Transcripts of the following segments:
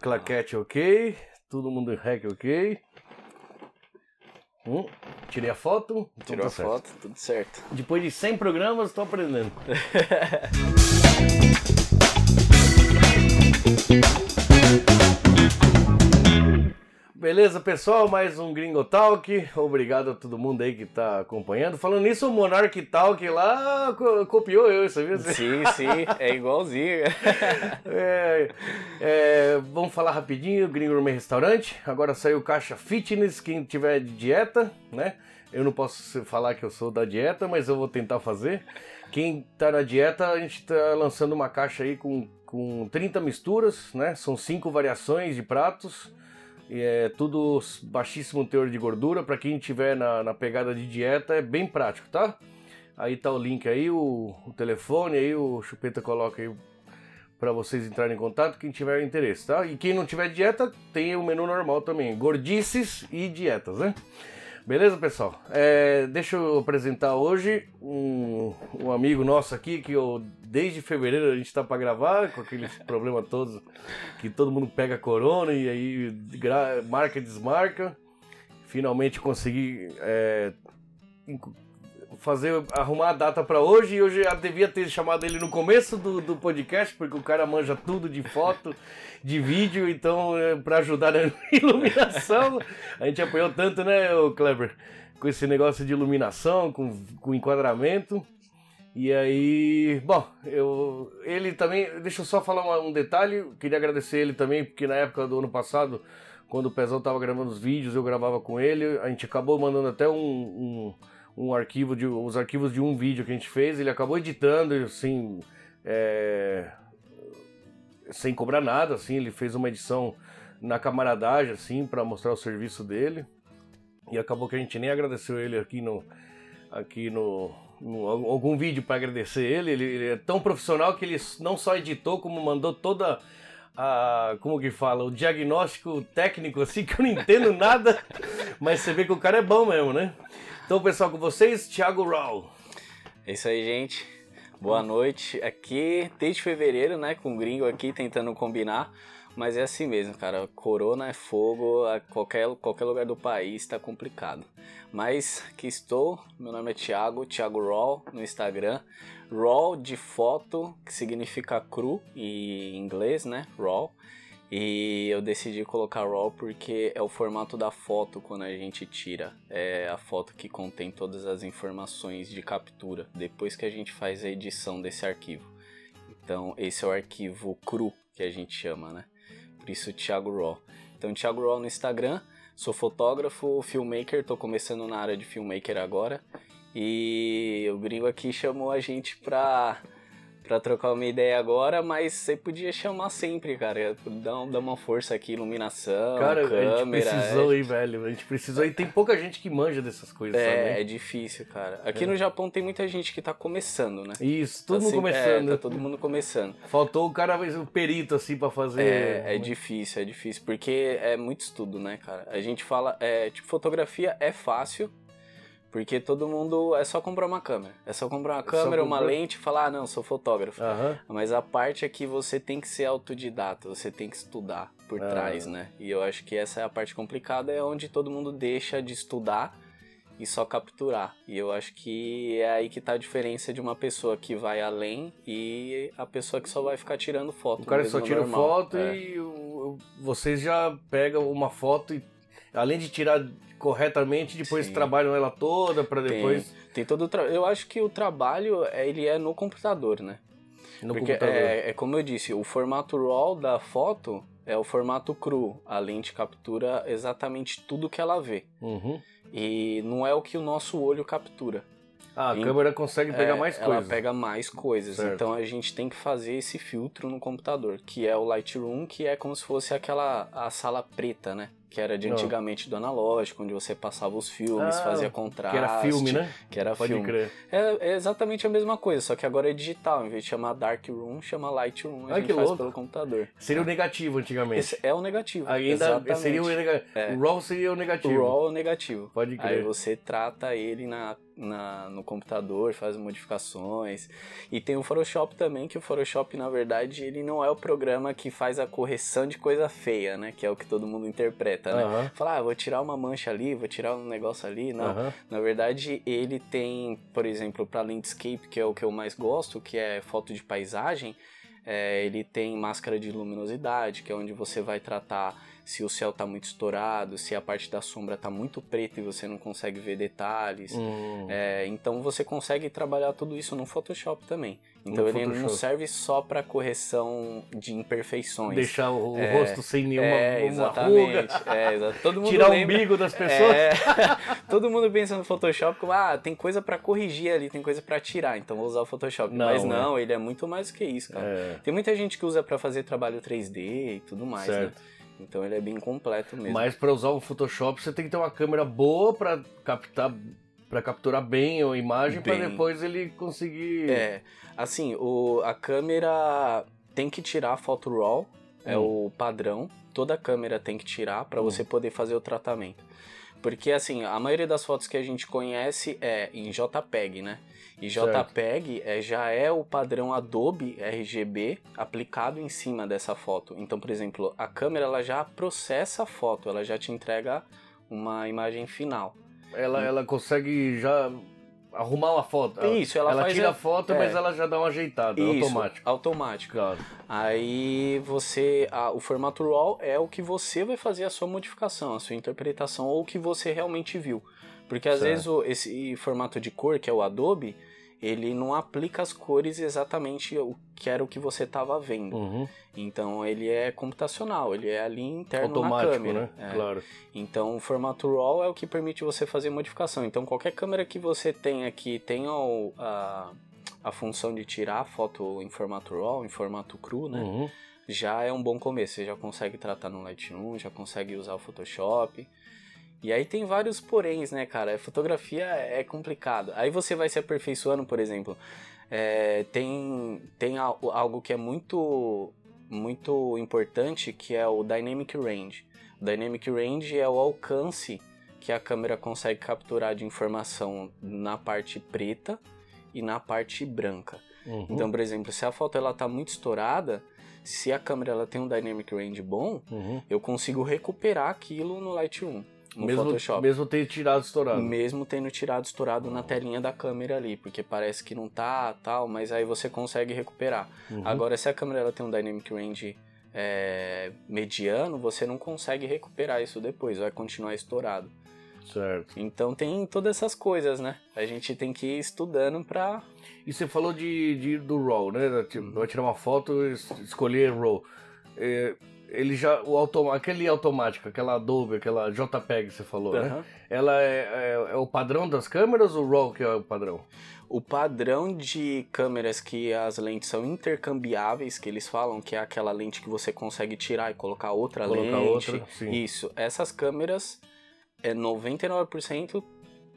claquete ok, todo mundo em rec ok. Hum, tirei a foto. então Tirou tá a certo. foto, tudo certo. Depois de 100 programas, estou aprendendo. Beleza, pessoal? Mais um Gringo Talk. Obrigado a todo mundo aí que tá acompanhando. Falando nisso, o Monarch Talk lá co- copiou eu, sabia? Sim, sim, é igualzinho. É, é, vamos falar rapidinho, Gringo Gourmet Restaurante. Agora saiu caixa fitness, quem tiver de dieta, né? Eu não posso falar que eu sou da dieta, mas eu vou tentar fazer. Quem tá na dieta, a gente tá lançando uma caixa aí com, com 30 misturas, né? São cinco variações de pratos. É tudo baixíssimo teor de gordura. Para quem tiver na, na pegada de dieta, é bem prático, tá? Aí tá o link aí, o, o telefone aí, o Chupeta coloca aí para vocês entrarem em contato, quem tiver interesse, tá? E quem não tiver dieta, tem o menu normal também, gordices e dietas, né? Beleza, pessoal? É, deixa eu apresentar hoje um, um amigo nosso aqui que eu, desde fevereiro a gente tá para gravar, com aqueles problemas todos, que todo mundo pega corona e aí marca e desmarca. Finalmente consegui é, fazer arrumar a data para hoje e eu já devia ter chamado ele no começo do, do podcast porque o cara manja tudo de foto, de vídeo, então é, para ajudar na iluminação a gente apoiou tanto, né, o Kleber, com esse negócio de iluminação, com, com enquadramento. E aí, bom, eu, ele também, deixa eu só falar um detalhe, queria agradecer ele também, porque na época do ano passado, quando o Pezão tava gravando os vídeos, eu gravava com ele, a gente acabou mandando até um, um, um arquivo, de, os arquivos de um vídeo que a gente fez, ele acabou editando, assim, é, sem cobrar nada, assim, ele fez uma edição na camaradagem, assim, para mostrar o serviço dele, e acabou que a gente nem agradeceu ele aqui no, aqui no- algum vídeo para agradecer ele. ele. ele é tão profissional que ele não só editou, como mandou toda a. Como que fala? O diagnóstico técnico, assim, que eu não entendo nada, mas você vê que o cara é bom mesmo, né? Então, pessoal, com vocês, Thiago Raul. É isso aí, gente. Boa noite. Aqui, desde fevereiro, né, com o gringo aqui tentando combinar. Mas é assim mesmo, cara. Corona é fogo, qualquer, qualquer lugar do país tá complicado. Mas aqui estou, meu nome é Thiago, Thiago Raw no Instagram. Raw de foto, que significa cru em inglês, né? Raw. E eu decidi colocar RAW porque é o formato da foto quando a gente tira. É a foto que contém todas as informações de captura depois que a gente faz a edição desse arquivo. Então, esse é o arquivo cru que a gente chama, né? Por isso, Thiago Raw. Então, Thiago Raw no Instagram. Sou fotógrafo, filmmaker, tô começando na área de filmmaker agora. E o gringo aqui chamou a gente pra pra trocar uma ideia agora, mas você podia chamar sempre, cara. Dá, um- dá uma força aqui, iluminação, Cara, a gente câmera. precisou, é, velho? A gente precisou. E tem pouca gente que manja dessas coisas, é, sabe? é difícil, cara. Aqui no Japão tem muita gente que tá começando, né? Isso, todo Tá mundo sempre- começando. É, tá todo mundo começando. Faltou o cara, o perito, assim, pra fazer. É, é difícil, é difícil, porque é muito estudo, né, cara? A gente fala, é, tipo, fotografia é fácil, porque todo mundo é só comprar uma câmera. É só comprar uma só câmera, uma comprar- lente e falar, ah, não, sou fotógrafo. Aham. Mas a parte é que você tem que ser autodidata, você tem que estudar por Ah. trás, né? E eu acho que essa é a parte complicada, é onde todo mundo deixa de estudar e só capturar. E eu acho que é aí que tá a diferença de uma pessoa que vai além e a pessoa que só vai ficar tirando foto. O cara só tira normal. foto É. e vocês já pegam uma foto e, além de tirar corretamente, depois Sim. trabalham ela toda pra Tem- depois Tem todo o tra... Eu acho que o trabalho, é- ele é no computador, né? no Porque computador. é, é como eu disse, o formato RAW da foto é o formato cru. A lente captura exatamente tudo que ela vê. Uhum. E não é o que o nosso olho captura. Ah, a Em- câmera consegue pegar É, mais ela coisas. pega mais coisas. Certo. Então a gente tem que fazer esse filtro no computador, que é o Lightroom, que é como se fosse aquela a sala preta, né? Que era de Não. antigamente do analógico, onde você passava os filmes, Ah, fazia contraste. Que era filme, né? Que era Pode filme. crer. É, é exatamente a mesma coisa, só que agora é digital. Em vez de chamar Darkroom, chama Lightroom. A Ai, gente que faz louco. pelo computador. Seria o negativo antigamente. Esse é o negativo. Ainda exatamente. seria o negativo. É. O RAW seria o negativo. O RAW é o negativo. Pode Aí crer. você trata ele na na, no computador, faz modificações. E tem o Photoshop também, que o Photoshop, na verdade, ele não é o programa que faz a correção de coisa feia, né? Que é o que todo mundo interpreta, né? Falar, ah, vou tirar uma mancha ali, vou tirar um negócio ali. Não. Aham. Na verdade, ele tem, por exemplo, para landscape, que é o que eu mais gosto, que é foto de paisagem, é, ele tem máscara de luminosidade, que é onde você vai tratar se o céu está muito estourado, se a parte da sombra está muito preta e você não consegue ver detalhes. Hum. É, então você consegue trabalhar tudo isso no Photoshop também. Então No ele não Photoshop. serve só para correção de imperfeições. Deixar o É, rosto sem nenhuma é, exatamente. ruga. É, exa- Todo mundo Tirar o lembra- umbigo das pessoas. é, todo mundo pensa no Photoshop como, ah, tem coisa pra corrigir ali, tem coisa pra tirar, então vou usar o Photoshop. Não, Mas é. não, ele é muito mais do que isso, cara. É, Tem muita gente que usa pra fazer trabalho 3D e tudo mais, né? Então ele é bem completo mesmo. Mas para usar o Photoshop você tem que ter uma câmera boa para captar para capturar bem a imagem para depois ele conseguir É, assim, o, a câmera tem que tirar a foto RAW, é Hum. o padrão. Toda câmera tem que tirar pra Hum. você poder fazer o tratamento. Porque assim, a maioria das fotos que a gente conhece é em JPEG, né? E. JPEG é, já é o padrão Adobe RGB aplicado em cima dessa foto. Então, por exemplo, a câmera ela já processa a foto, ela já te entrega uma imagem final. ela ela consegue já arrumar uma foto. Isso, ela, ela faz tira a- a foto, é. mas ela já dá uma ajeitada, Isso, automático. Automático. Claro. Aí você. a- o formato RAW é o que você vai fazer a sua modificação, a sua interpretação ou o que você realmente viu. Porque às Certo. vezes o- esse formato de cor, que é o Adobe, ele não aplica as cores exatamente o que era o que você estava vendo. Uhum. Então ele é computacional, ele é ali interno Automático, na câmera. né? É. Claro. Então o formato RAW é o que permite você fazer modificação. Então qualquer câmera que você tenha que tenha o- a, a função de tirar a foto em formato RAW, em formato cru, né? Uhum. já é um bom começo. Você já consegue tratar no Lightroom, já consegue usar o Photoshop. E aí tem vários poréns, né, cara? Fotografia é complicado. Aí você vai se aperfeiçoando, por exemplo. é, tem tem al- algo que é muito, muito importante, que é o Dynamic Range. O Dynamic Range é o alcance que a câmera consegue capturar de informação na parte preta e na parte branca. Uhum. Então, por exemplo, se a foto ela tá muito estourada, se a câmera ela tem um dynamic range bom, Uhum. eu consigo recuperar aquilo no Lightroom, no mesmo, Photoshop. mesmo ter tirado estourado. Mesmo tendo tirado estourado na telinha da câmera ali, porque parece que não tá, tal, mas aí você consegue recuperar. Uhum. Agora, se a câmera ela tem um dynamic range é, mediano, você não consegue recuperar isso depois, vai continuar estourado. Certo. Então tem todas essas coisas, né? A gente tem que ir estudando pra E você falou de, de do RAW, né? Tipo. Vai tirar uma foto e es- escolher RAW. É, ele já, o autom aquele automático, aquela Adobe, aquela JPEG que você falou, né? Aham. Ela é, é- é o padrão das câmeras ou o RAW que é o padrão? O padrão de câmeras que as lentes são intercambiáveis, que eles falam que é aquela lente que você consegue tirar e colocar outra Colocar lente. outra, sim. Isso. Essas câmeras é 99%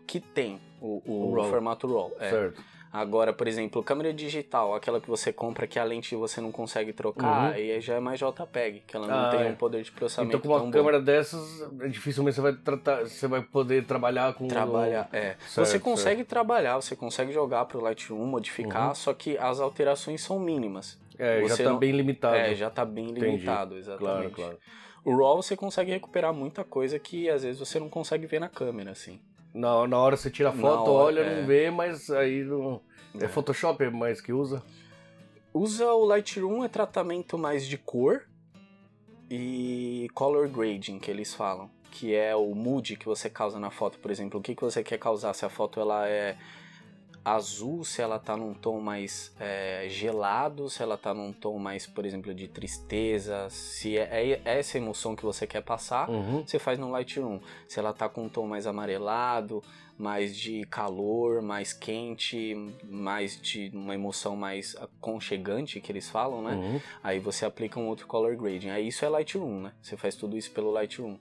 que tem o, o O RAW. formato RAW. é. Certo. Agora, por exemplo, câmera digital, aquela que você compra que a lente você não consegue trocar, Uhum. aí já é mais JPEG, que ela não Ah, tem é. um poder de processamento Então com uma tão bom. câmera dessas, dificilmente você vai tratar, você vai poder trabalhar com Trabalhar, é. Certo, você consegue trabalhar, você consegue jogar pro Lightroom, modificar, Uhum. só que as alterações são mínimas. É, já você tá não- bem limitado. É, já tá bem Entendi. limitado, Claro, exatamente. claro. O RAW você consegue recuperar muita coisa que às vezes você não consegue ver na câmera, assim. Na, na hora você tira a foto, hora, olha, é. não vê, mas aí não. É, É. Photoshop é mais que usa? Usa o Lightroom é tratamento mais de cor e color grading, que eles falam. Que é o mood que você causa na foto, por exemplo. O que, que você quer causar? Se a foto ela é azul, se ela tá num tom mais é, gelado, se ela tá num tom mais, por exemplo, de tristeza, se é, é essa emoção que você quer passar, Uhum. você faz no Lightroom. Se ela tá com um tom mais amarelado, mais de calor, mais quente, mais de uma emoção mais aconchegante, que eles falam, né? Uhum. Aí você aplica um outro color grading. Aí isso é Lightroom, né? Você faz tudo isso pelo Lightroom.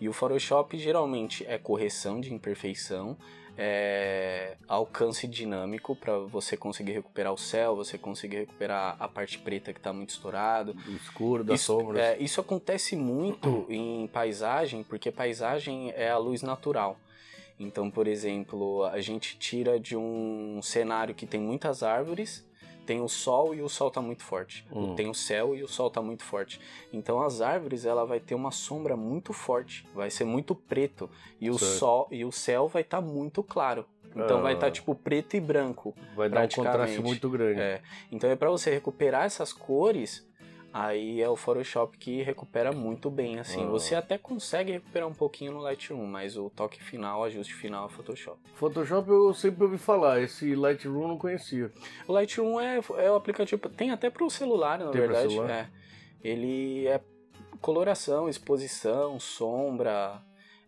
E o Photoshop geralmente é correção de imperfeição, é alcance dinâmico para você conseguir recuperar o céu, você conseguir recuperar a parte preta que está muito estourado. Do escuro, das Isso, sombras. é, isso acontece muito em paisagem, porque paisagem é a luz natural. Então, por exemplo, a gente tira de um cenário que tem muitas árvores, tem o sol e o sol tá muito forte. Hum. Tem o céu e o sol tá muito forte. Então as árvores ela vai ter uma sombra muito forte, vai ser muito preto e o Certo. sol e o céu vai estar muito claro. Então vai Ah. estar tipo preto e branco. Vai dar um contraste muito grande. É. Então é para você recuperar essas cores, aí é o Photoshop que recupera muito bem assim. Ah. Você até consegue recuperar um pouquinho no Lightroom, mas o toque final, o ajuste final é Photoshop. Photoshop eu sempre ouvi falar, esse Lightroom eu não conhecia. O Lightroom é, é o aplicativo, tem até para o celular, na Tem verdade. celular? É. Ele é coloração, exposição, sombra,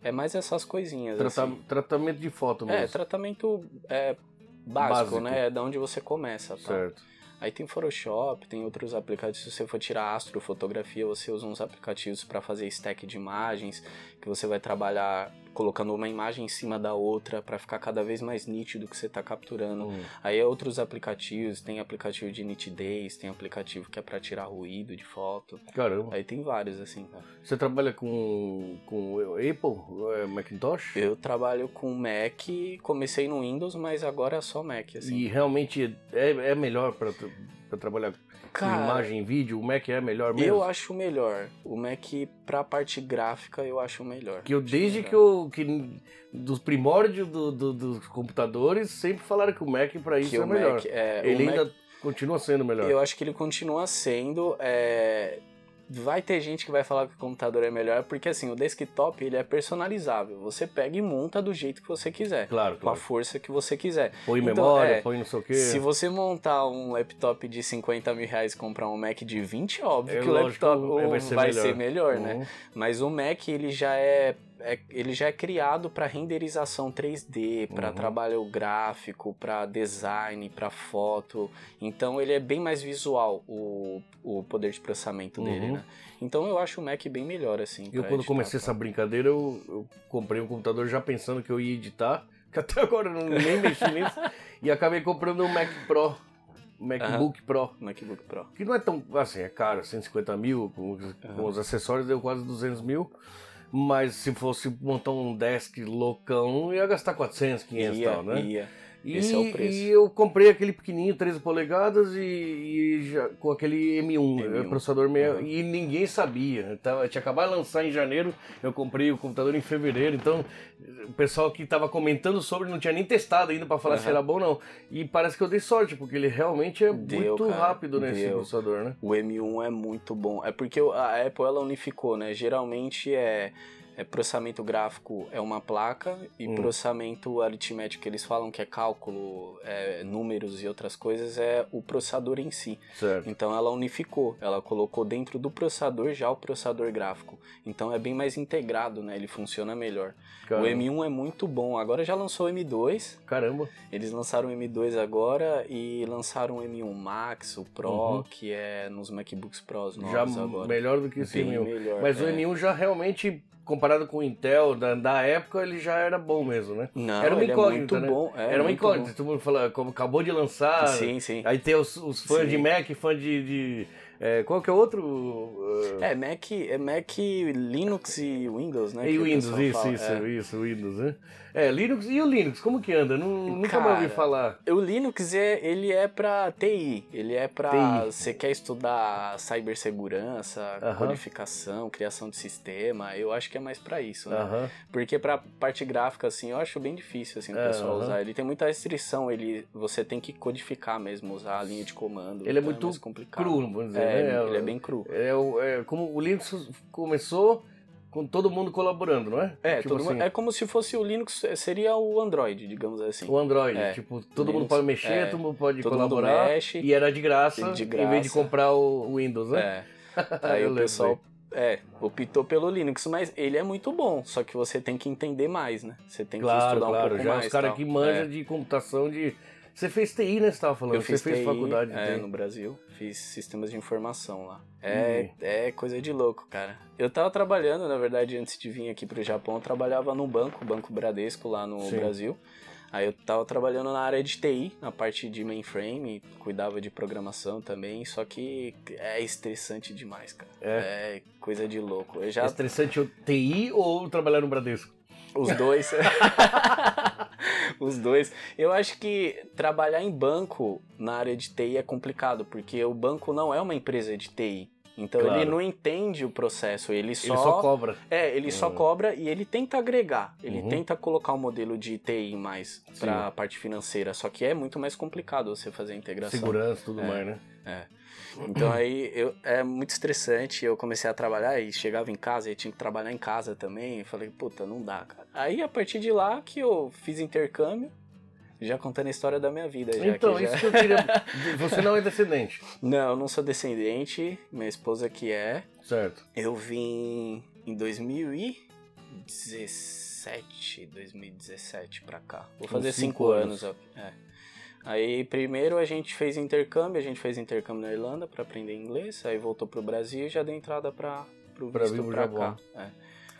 é mais essas coisinhas Trata- assim. Tratamento de foto É, mesmo. tratamento é, básico, Básico. né? É da onde você começa, tá? Certo. Aí tem Photoshop, tem outros aplicativos. Se você for tirar astrofotografia, você usa uns aplicativos para fazer stack de imagens, que você vai trabalhar colocando uma imagem em cima da outra para ficar cada vez mais nítido o que você está capturando. Hum. Aí é outros aplicativos, tem aplicativo de nitidez, tem aplicativo que é para tirar ruído de foto. Caramba. Aí tem vários assim, cara. Você trabalha com, com Apple, é, Macintosh? Eu trabalho com Mac, comecei no Windows, mas agora é só Mac, assim. E realmente é, é melhor para trabalhar com Cara, imagem e vídeo? O Mac é melhor mesmo? eu acho melhor. O Mac pra parte gráfica eu acho melhor. Que eu, desde melhor. que eu. Que, dos primórdios do- do- dos computadores, sempre falaram que o Mac para isso que é o melhor. Mac, é, Ele Mac- ainda continua sendo melhor. eu acho que ele continua sendo. é, Vai ter gente que vai falar que o computador é melhor, porque assim, o desktop ele é personalizável. Você pega e monta do jeito que você quiser. Claro, Com a claro. força que você quiser. Põe Então, memória, é, põe não sei o quê. Se você montar um laptop de 50 mil reais e comprar um Mac de 20, é óbvio É que o laptop vai, vai ser ser, melhor. melhor, né? Uhum. Mas o Mac ele já é, é- ele já é criado para renderização 3D, para Uhum. trabalho gráfico, para design, para foto. Então ele é bem mais visual o, o poder de processamento dele, Uhum. né? Então eu acho o Mac bem melhor assim. Eu quando editar, comecei tá? essa brincadeira, eu, eu comprei um computador já pensando que eu ia editar, que até agora eu não, nem mexi nisso, e acabei comprando um Mac Pro, um MacBook Pro, MacBook Pro. que não é tão, assim, é caro, 150 mil, com, os- com os acessórios deu quase 200 mil, mas se fosse montar um desk loucão, ia gastar 400, 500 e tal, né? ia. E, Esse é o preço. e eu comprei aquele pequenininho, 13 polegadas, e, e já, com aquele M1, M1. é, processador meio, Uhum. e ninguém sabia. Tava, tinha acabado de lançar em janeiro, eu comprei o computador em fevereiro, então o pessoal que estava comentando sobre não tinha nem testado ainda para falar se Uhum. era bom ou não. E parece que eu dei sorte, porque ele realmente é Deu, muito cara, rápido nesse deu. processador, né? O M1 é muito bom. É porque a Apple ela unificou, né? Geralmente é, é processamento gráfico é uma placa e Hum. processamento aritmético que eles falam que é cálculo, é, números e outras coisas é o processador em si. Certo. Então ela unificou, ela colocou dentro do processador já o processador gráfico. Então é bem mais integrado, né? Ele funciona melhor. Caramba. O M1 é muito bom. Agora já lançou o M2. Caramba. Eles lançaram o M2 agora e lançaram o M1 Max, o Pro, Uhum. que é nos MacBooks Pros Já novos agora. melhor do que esse Bem M1. melhor. Mas o é. M1 já realmente, comparado com o Intel da, da época, ele já era bom mesmo, né? Não, Era uma incógnita, é muito né? bom. é Era uma incógnita. Todo mundo fala, como acabou de lançar. Sim, sim. Aí tem os, os fãs Sim. de Mac, fã de. de é, qual que é outro? Uh, É Mac, é Mac, Linux e Windows, né? e Windows, isso, fala. isso, É. isso, Windows, né? É, Linux e o Linux, como que anda? Não, nunca mais ouvi falar. O Linux é, ele é pra TI, ele é pra TI. você quer estudar cibersegurança, Aham. codificação, criação de sistema, eu acho que é mais pra isso, né? Aham. Porque pra parte gráfica assim, eu acho bem difícil assim o É, pessoal aham. usar. Ele tem muita restrição, ele você tem que codificar mesmo, usar a linha de comando. Ele é então muito mais complicado. Cru, vamos dizer, É, né? ele é bem cru. É, é como o Linux começou com todo mundo colaborando, não é? É, Tipo todo mundo- assim, é como se fosse o Linux, seria o Android, digamos assim. O Android, É. tipo, todo mundo Linux, pode mexer, é. todo mundo pode Todo mundo colaborar. mexe. E era de graça, De em vez de graça. comprar o Windows, né? É. Aí o pessoal é, optou pelo Linux, mas ele é muito bom, só que você tem que entender mais, né? Você tem que Claro, estudar um claro. pouco Já mais. os caras que manjam É. de computação de. Você fez TI, né? Você tava falando? Eu fiz você fez TI, faculdade de é, TI. no Brasil, fiz sistemas de informação lá. É, Hum. é coisa de louco, cara. Eu tava trabalhando, na verdade, antes de vir aqui pro Japão, eu trabalhava no banco, Banco Bradesco lá no Sim. Brasil. Aí eu tava trabalhando na área de TI, na parte de mainframe, cuidava de programação também, só que é estressante demais, cara. É. É coisa de louco. Eu já É estressante o TI ou trabalhar no Bradesco? Os dois. Os dois. Eu acho que trabalhar em banco na área de TI é complicado, porque o banco não é uma empresa de TI. Então Claro. ele não entende o processo, ele só, Ele só cobra. é, ele só Uhum. cobra e ele tenta agregar, ele Uhum. tenta colocar um modelo de TI mais para a parte financeira, só que é muito mais complicado você fazer a integração. Segurança, tudo É. mais, né? Então aí eu, é muito estressante. Eu comecei a trabalhar e chegava em casa e tinha que trabalhar em casa também. Eu falei, puta, não dá, cara. Aí a partir de lá que eu fiz intercâmbio, já contando a história da minha vida. Já, Então, já- isso que eu queria. Você não é descendente, Não, eu não sou descendente, minha esposa que é. certo? Eu vim em 2017, 2017 pra cá. Vou fazer cinco cinco, anos. anos. É. Aí primeiro a gente fez intercâmbio, a gente fez intercâmbio na Irlanda pra aprender inglês, aí voltou pro Brasil e já dei entrada pra, pro Pra visto Japão. cá. É.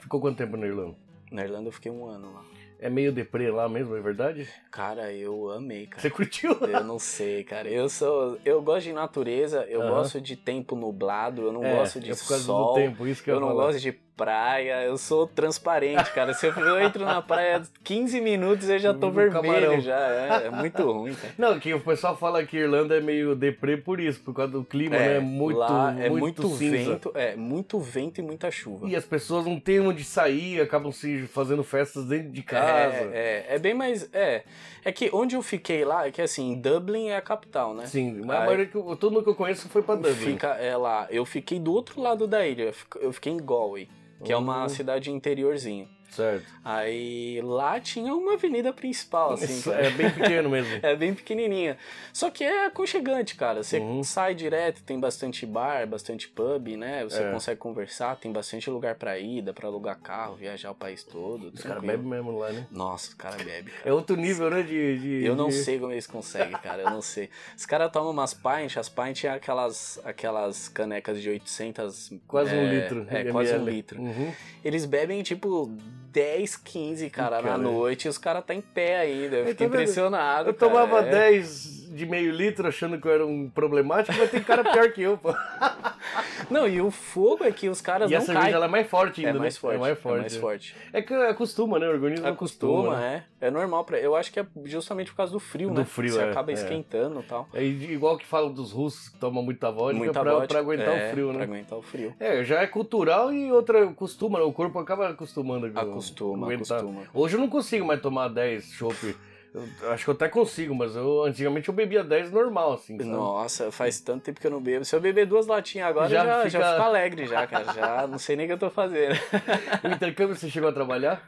Ficou quanto tempo na Irlanda? Na Irlanda eu fiquei um ano lá. É meio deprê lá mesmo, é verdade? Cara, eu amei, cara. Você curtiu? Eu não sei, cara. Eu sou. Eu gosto de natureza, eu Aham. gosto de tempo nublado, eu não É, gosto de é por causa sol. do tempo, isso que eu, Eu não falar. gosto de praia, eu sou transparente, cara. Se eu, entro na praia 15 minutos, eu já tô vermelho, camarão. já. É, é muito ruim, cara. Não, que o pessoal fala que Irlanda é meio deprê por isso, por causa do clima, né? Muito, lá é muito, muito, vento, é muito vento e muita chuva. E as pessoas não têm onde sair, acabam se fazendo festas dentro de casa. É, é, é bem mais. É, é que onde eu fiquei lá, é que assim, Dublin é a capital, né? Sim, mas a Aí- maioria que eu- todo mundo que eu conheço foi pra Dublin. Fica é lá. Eu fiquei do outro lado da ilha, eu fiquei em Galway, que é uma Hum. cidade interiorzinho. Certo. Aí lá tinha uma avenida principal, assim. Isso é bem pequeno mesmo. É bem pequenininha. Só que é aconchegante, cara. Você Uhum. sai direto, tem bastante bar, bastante pub, né? Você É. consegue conversar, tem bastante lugar pra ir, dá pra alugar carro, viajar o país todo. Os caras bebem mesmo lá, né? Nossa, os caras bebem. cara. É outro nível, né? De, de- Eu não de- sei como eles conseguem, cara. Eu não sei. Os caras tomam umas pints, as pints é aquelas, aquelas canecas de 800... Quase um é, litro. É, quase um litro. Uhum. Eles bebem, tipo, 10, 15, cara, Cara. na noite e os caras tá em pé ainda. Eu fiquei impressionado, Eu cara. tomava É. 10 de meio litro achando que eu era um problemático, mas tem cara pior que eu, pô. Não, e o fogo é que os caras E a não cerveja caem. ela é mais forte ainda, É mais né? forte. É mais forte. É mais forte. É que acostuma, né? O organismo Acostuma, né? é. É normal pra. Eu acho que é justamente por causa do frio, Do né? frio, Você é, acaba é. esquentando e tal. É igual que falam dos russos que tomam muita vodka Muita pra, vodka, pra aguentar é, o frio, né? Pra aguentar o frio. É, já é cultural e outra costuma, né? O corpo acaba acostumando. Acostuma, acostuma. Hoje eu não consigo mais tomar 10 chopp. Eu acho que eu até consigo, mas eu antigamente eu bebia 10 normal, assim. sabe? Nossa, faz tanto tempo que eu não bebo. Se eu beber duas latinhas agora, Já já, já, fica- fico alegre já, cara. Já não sei nem o que eu tô fazendo. O intercâmbio você chegou a trabalhar?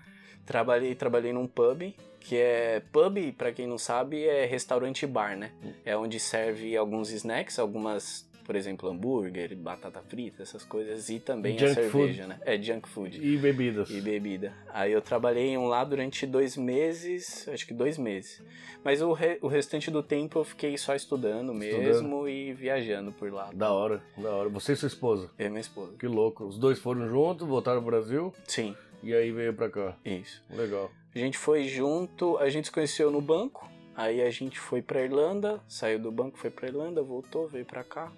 Trabalhei, trabalhei num pub, que é pub, pra quem não sabe, é restaurante bar, né? É onde serve alguns snacks, algumas, por exemplo, hambúrguer, batata frita, essas coisas, e também Junk a cerveja, né? É junk food. E bebidas. E bebida. Aí eu trabalhei em um lá durante dois meses, acho que dois meses. Mas o, re- o restante do tempo eu fiquei só estudando mesmo e viajando por lá. Da hora, da hora. Você e sua esposa. Eu e minha esposa. Que louco. Os dois foram juntos, voltaram pro Brasil Sim, e aí veio pra cá. isso. Legal. A gente foi junto, a gente se conheceu no banco. Aí a gente foi pra Irlanda, saiu do banco, foi pra Irlanda, voltou, veio pra cá.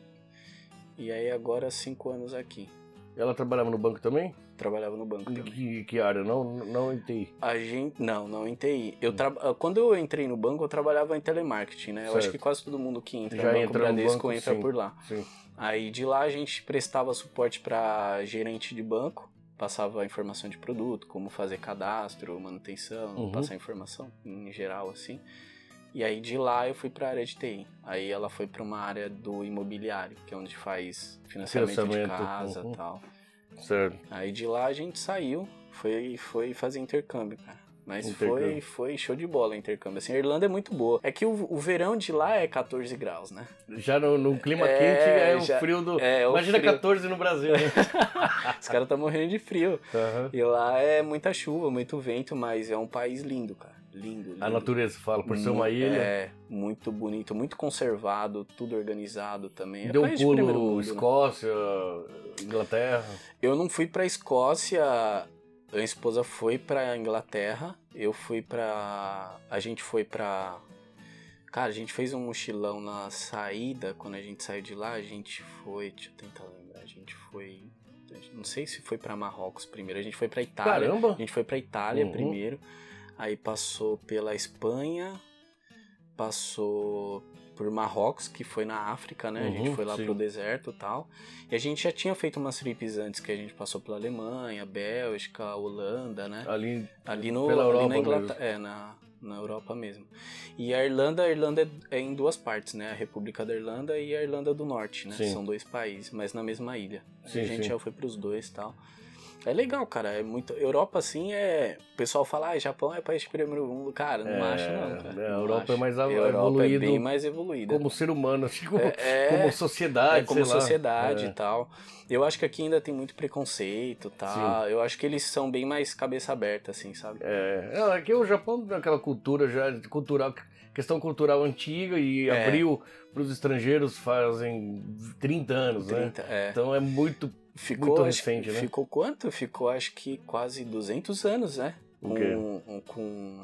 E aí agora cinco anos aqui. Ela trabalhava no banco também? Trabalhava no banco também. que, que área? Não, não em TI. A gente. Não, não em TI. Eu tra... Quando eu entrei no banco, eu trabalhava em telemarketing, né? Eu acho Certo. que quase todo mundo que entra Já no Banco entra no Bradesco banco, entra sim. por lá. Sim. Aí de lá a gente prestava suporte para gerente de banco, passava informação de produto, como fazer cadastro, manutenção, Uhum. passar informação em geral assim. E aí de lá eu fui para a área de TI. Aí ela foi para uma área do imobiliário, que é onde faz financiamento, Financiamento, de casa, uhum. tal. Certo. Aí de lá a gente saiu, foi foi fazer intercâmbio, cara. Mas Intercâmbio. foi, foi show de bola o intercâmbio. Assim, a Irlanda é muito boa. É que o, o verão de lá é 14 graus, né? Já no, no clima É, quente é o já- frio do. é, o Imagina frio. 14 no Brasil, né? Os caras estão morrendo de frio. Aham. E lá é muita chuva, muito vento, mas é um país lindo, cara. Lindo, lindo. A natureza, fala, por ser uma ilha. É, muito bonito, muito conservado, tudo organizado também. É Deu um pulo mundo, né? Escócia, Inglaterra. Eu não fui pra Escócia, a minha esposa foi pra Inglaterra, eu fui pra. A gente foi pra. Cara, a gente fez um mochilão na saída, quando a gente saiu de lá, a gente foi. Deixa eu tentar lembrar, a gente foi. Não sei se foi para Marrocos primeiro. A gente foi para Itália. Caramba! A gente foi para Itália Uhum. primeiro. Aí passou pela Espanha, passou por Marrocos, que foi na África, né? a gente Uhum, foi lá sim. pro deserto e tal. E a gente já tinha feito umas trips antes, que a gente passou pela Alemanha, Bélgica, Holanda, né? Ali. Ali, no, Pela ali na Inglaterra. É, na, na Europa mesmo. E a Irlanda, a Irlanda é, em duas partes, né? A República da Irlanda e a Irlanda do Norte, né? Sim. São dois países, mas na mesma ilha. Sim, a gente já foi pros dois e tal. É legal, cara. É muito. Europa, assim, é. O pessoal fala, ah, Japão é país de primeiro mundo. Cara, não É, acho, não, cara. é, a Não Europa acho. é mais A evoluído é bem mais evoluída. Como ser humano, assim, como, É, como é, sociedade. é como sei lá. sociedade É. e tal. Eu acho que aqui ainda tem muito preconceito, tá? Eu acho que eles são bem mais cabeça aberta, assim, sabe? É, é, aqui o Japão tem aquela cultura já, cultural, questão cultural antiga e É. abriu para os estrangeiros fazem 30 anos, né? 30, é. Então é muito. Ficou, Muito acho- recente, né? Ficou quanto? Ficou acho que quase 200 anos, né? O quê? Com, com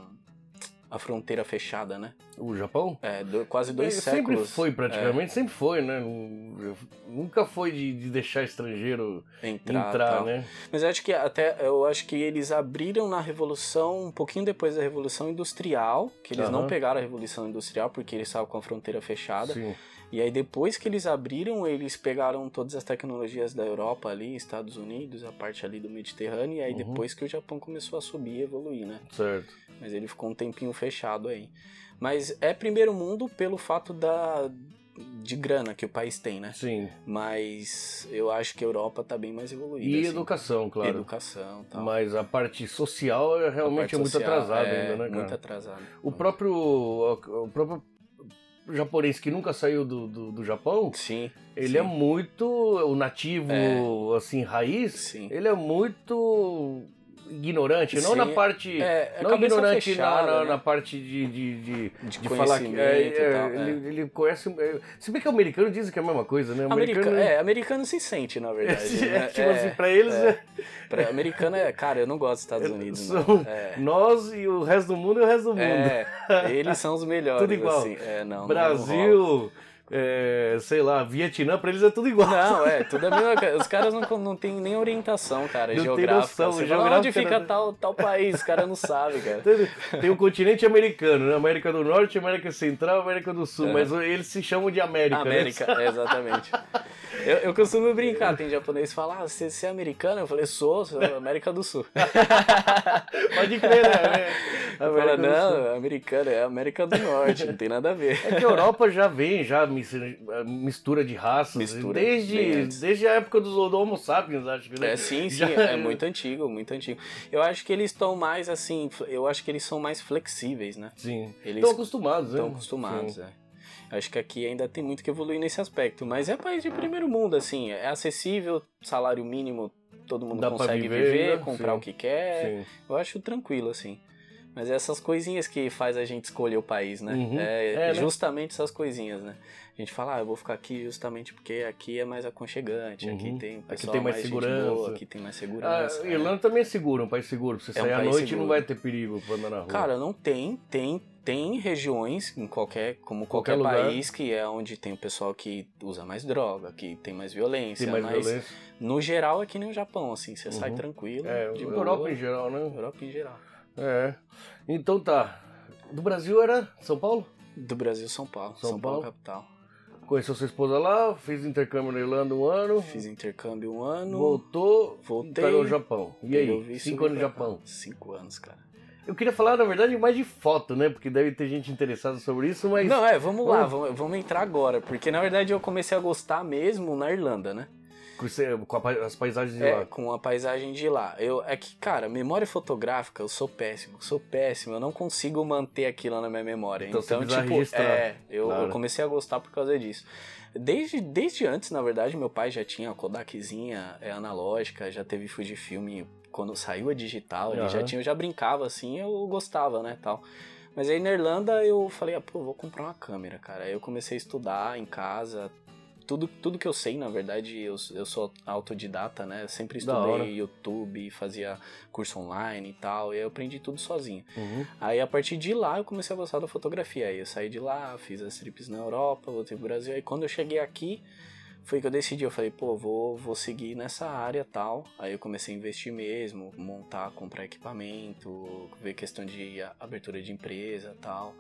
a fronteira fechada, né? O Japão? É, do- quase dois Ele séculos. sempre foi, praticamente, sempre foi, né? Não- Nunca foi de, de deixar estrangeiro é, entrar, entrar, né? Mas eu acho que até eu acho que eles abriram na revolução um pouquinho depois da revolução industrial, que eles não Aham. pegaram a revolução industrial porque eles estavam com a fronteira fechada. Sim. E aí depois que eles abriram, eles pegaram todas as tecnologias da Europa ali, Estados Unidos, a parte ali do Mediterrâneo, e aí Uhum. depois que o Japão começou a subir e evoluir, né? Certo. Mas ele ficou um tempinho fechado aí. Mas é primeiro mundo pelo fato da de grana que o país tem, né? Sim. Mas eu acho que a Europa tá bem mais evoluída. E assim. educação, claro. Educação, tal. Mas a parte social é realmente parte é muito atrasada é ainda, né, cara? Muito atrasado. O próprio, o próprio japonês que nunca saiu do, do, do Japão, Sim. ele sim, é muito. O nativo, É. assim, raiz, Sim. ele é muito ignorante, não Sim, na parte. É, é não ignorante fechada, na, na, né? na parte de, de, de, de, de falar que. É, é, e tal. é. ele, ele conhece. é, se bem que o americano dizem que é a mesma coisa, né? O Americano, americano. é, americano se sente, na verdade. é, né? tipo assim, pra eles é. Pra- americano é, cara, eu não gosto dos Estados Unidos. São não. Nós e o resto do mundo é o resto do mundo. Eles são os melhores. Tudo igual. Assim. Não, não. Brasil, é, sei lá, Vietnã, pra eles é tudo igual. Não, é, tudo a mesma coisa. Os caras não, não tem nem orientação, cara, Não geográfica. noção, geográfica onde fica não- tal, tal país? Os caras não sabem, cara. Tem- o continente americano, né? América do Norte, América Central, América do Sul, É. mas eles se chamam de América, América, né? é, exatamente. Eu, eu costumo brincar, tem japonês que fala, ah, você, você é americano? Eu falei, sou, sou América do Sul. Pode crer, né? Eu falo, não, americano, é América do Norte, não tem nada a ver. É que a Europa já vem, já mis- mistura de raças, Mistura bem desde, desde a época dos Homo sapiens, acho que, né? É, sim, sim, Já- é muito antigo, muito antigo. Eu acho que eles estão mais assim, eu acho que eles são mais flexíveis, né? Sim, Eles estão acostumados, né? Estão acostumados, Sim. é. Acho que aqui ainda tem muito que evoluir nesse aspecto, mas é país de primeiro mundo, assim, é acessível, salário mínimo, todo mundo Dá consegue viver, viver, né? comprar Sim. o que quer. Sim. Eu acho tranquilo, assim. Mas é essas coisinhas que faz a gente escolher o país, né? Uhum. É, É, né? justamente essas coisinhas, né? A gente fala, ah, eu vou ficar aqui justamente porque aqui é mais aconchegante, Uhum. aqui tem Aqui tem mais gente segurança. boa, aqui tem mais A segurança. é. Irlanda também é seguro, um país seguro. Pra você É um sair à país noite seguro. não vai ter perigo pra andar na rua. Cara, não tem, tem, tem regiões em qualquer, como Qualquer qualquer, lugar. país que é onde tem o pessoal que usa mais droga, que tem mais violência, tem mais mas violência. no geral é que nem o Japão, assim, você sai Uhum. tranquilo, É, de Europa boa. em geral, né? Europa em geral. É. Então tá. Do Brasil era São Paulo? Do Brasil, São Paulo. São São, Paulo, Paulo? capital. Conheceu sua esposa lá, fez intercâmbio na Irlanda um ano, Fiz intercâmbio um ano. voltou, Voltei. caiu no Japão. E o aí? Cinco anos no. Japão. Cinco anos, cara. Eu queria falar, na verdade, mais de foto, né? Porque deve ter gente interessada sobre isso, mas. Não, é, vamos lá, Vamos- vamos, vamos entrar agora, porque na verdade eu comecei a gostar mesmo na Irlanda, né? Com a as paisagens de É, lá. com a paisagem de lá. Eu, é que, cara, memória fotográfica, eu sou péssimo, sou péssimo, eu não consigo manter aquilo na minha memória. Então Então, tipo, registrar. é, eu, Claro. eu comecei a gostar por causa disso. Desde, desde antes, na verdade, meu pai já tinha a Kodakzinha é, analógica, já teve Fujifilm quando saiu a digital, ele já tinha, eu já brincava assim, eu gostava, né, tal. Mas aí na Irlanda eu falei, ah, pô, vou comprar uma câmera, cara. Aí eu comecei a estudar em casa, tudo, tudo que eu sei, na verdade, eu, eu sou autodidata, né? Eu sempre estudei YouTube, fazia curso online e tal, e aí eu aprendi tudo sozinho. Uhum. Aí a partir de lá eu comecei a gostar da fotografia. Aí eu saí de lá, fiz as trips na Europa, voltei pro Brasil. Aí quando eu cheguei aqui, foi que eu decidi, eu falei, pô, vou, vou seguir nessa área tal. Aí eu comecei a investir mesmo, montar, comprar equipamento, ver questão de abertura de empresa tal.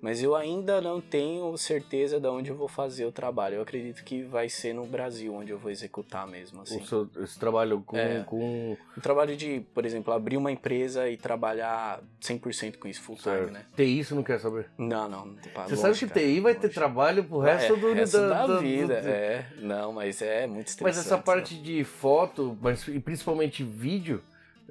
Mas eu ainda não tenho certeza de onde eu vou fazer o trabalho. Eu acredito que vai ser no Brasil onde eu vou executar mesmo. Assim. O seu, esse trabalho com, é, com. O trabalho de, por exemplo, abrir uma empresa e trabalhar 100% com isso full time, certo. né? TI você não quer saber? Não, não. não você sabe que TI vai ter trabalho pro resto é, do resto da, da, vida. Do... É, não, mas é muito estressante. Mas essa parte né? de foto, mas e principalmente vídeo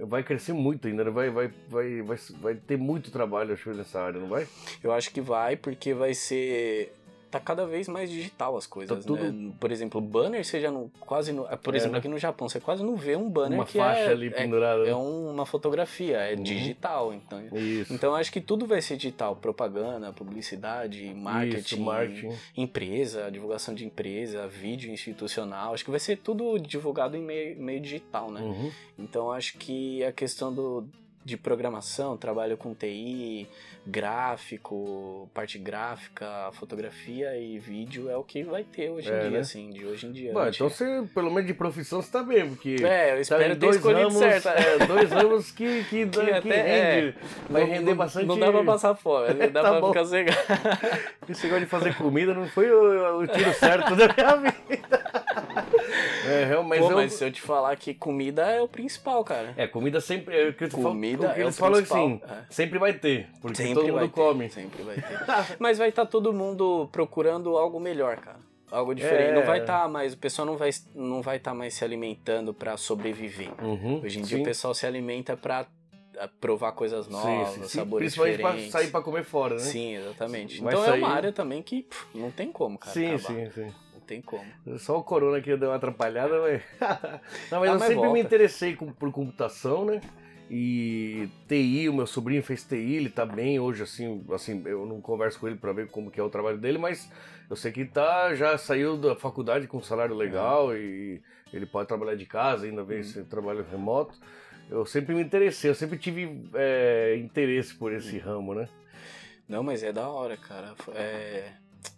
vai crescer muito ainda, né? vai, vai, vai, vai, vai ter muito trabalho, acho, nessa área, não vai? Eu acho que vai, porque vai ser tá cada vez mais digital as coisas, tá tudo... né? Por exemplo, banner você já não quase no, por é, exemplo, né? aqui no Japão você quase não vê um banner uma que faixa é, ali é, pendurada. É, é uma fotografia, é uhum. digital, então. Isso. Então acho que tudo vai ser digital, propaganda, publicidade, marketing, Isso, marketing, empresa, divulgação de empresa, vídeo institucional, acho que vai ser tudo divulgado em meio, meio digital, né? Uhum. Então acho que a questão do de programação, trabalho com TI, gráfico, parte gráfica, fotografia e vídeo é o que vai ter hoje em é, dia, né? assim, de hoje em dia. Bom, então você, pelo menos de profissão, você tá bem, porque. É, eu espero tá ter escolhido ramos, certo. É, dois anos que, que, que, que até, rende, é, vai não, render bastante. Não dá pra passar fome, não dá tá pra bom. ficar cegado. Esse negócio de fazer comida não foi o, o tiro certo da minha vida. É, realmente. Pô, mas eu... se eu te falar que comida é o principal, cara. É, comida sempre. É, que comida falo, que eles é falam assim, é. sempre vai ter, porque sempre todo mundo come. Ter, sempre vai ter. mas vai estar tá todo mundo procurando algo melhor, cara. Algo diferente. É. Não vai estar tá mais. O pessoal não vai não vai estar tá mais se alimentando para sobreviver. Uhum, Hoje em dia sim. o pessoal se alimenta para provar coisas novas, sim, sim, sabores Principalmente diferentes. pra sair pra comer fora, né? Sim, exatamente. Então sair... é uma área também que pff, não tem como, cara. Sim, acabar. sim, sim tem como. Só o corona que deu uma atrapalhada, mas. não, mas ah, eu sempre volta. me interessei por computação, né? E TI, o meu sobrinho fez TI, ele tá bem hoje, assim, assim, eu não converso com ele para ver como que é o trabalho dele, mas eu sei que tá, já saiu da faculdade com um salário legal é. e ele pode trabalhar de casa, ainda uhum. esse trabalho remoto. Eu sempre me interessei, eu sempre tive é, interesse por esse uhum. ramo, né? Não, mas é da hora, cara. É,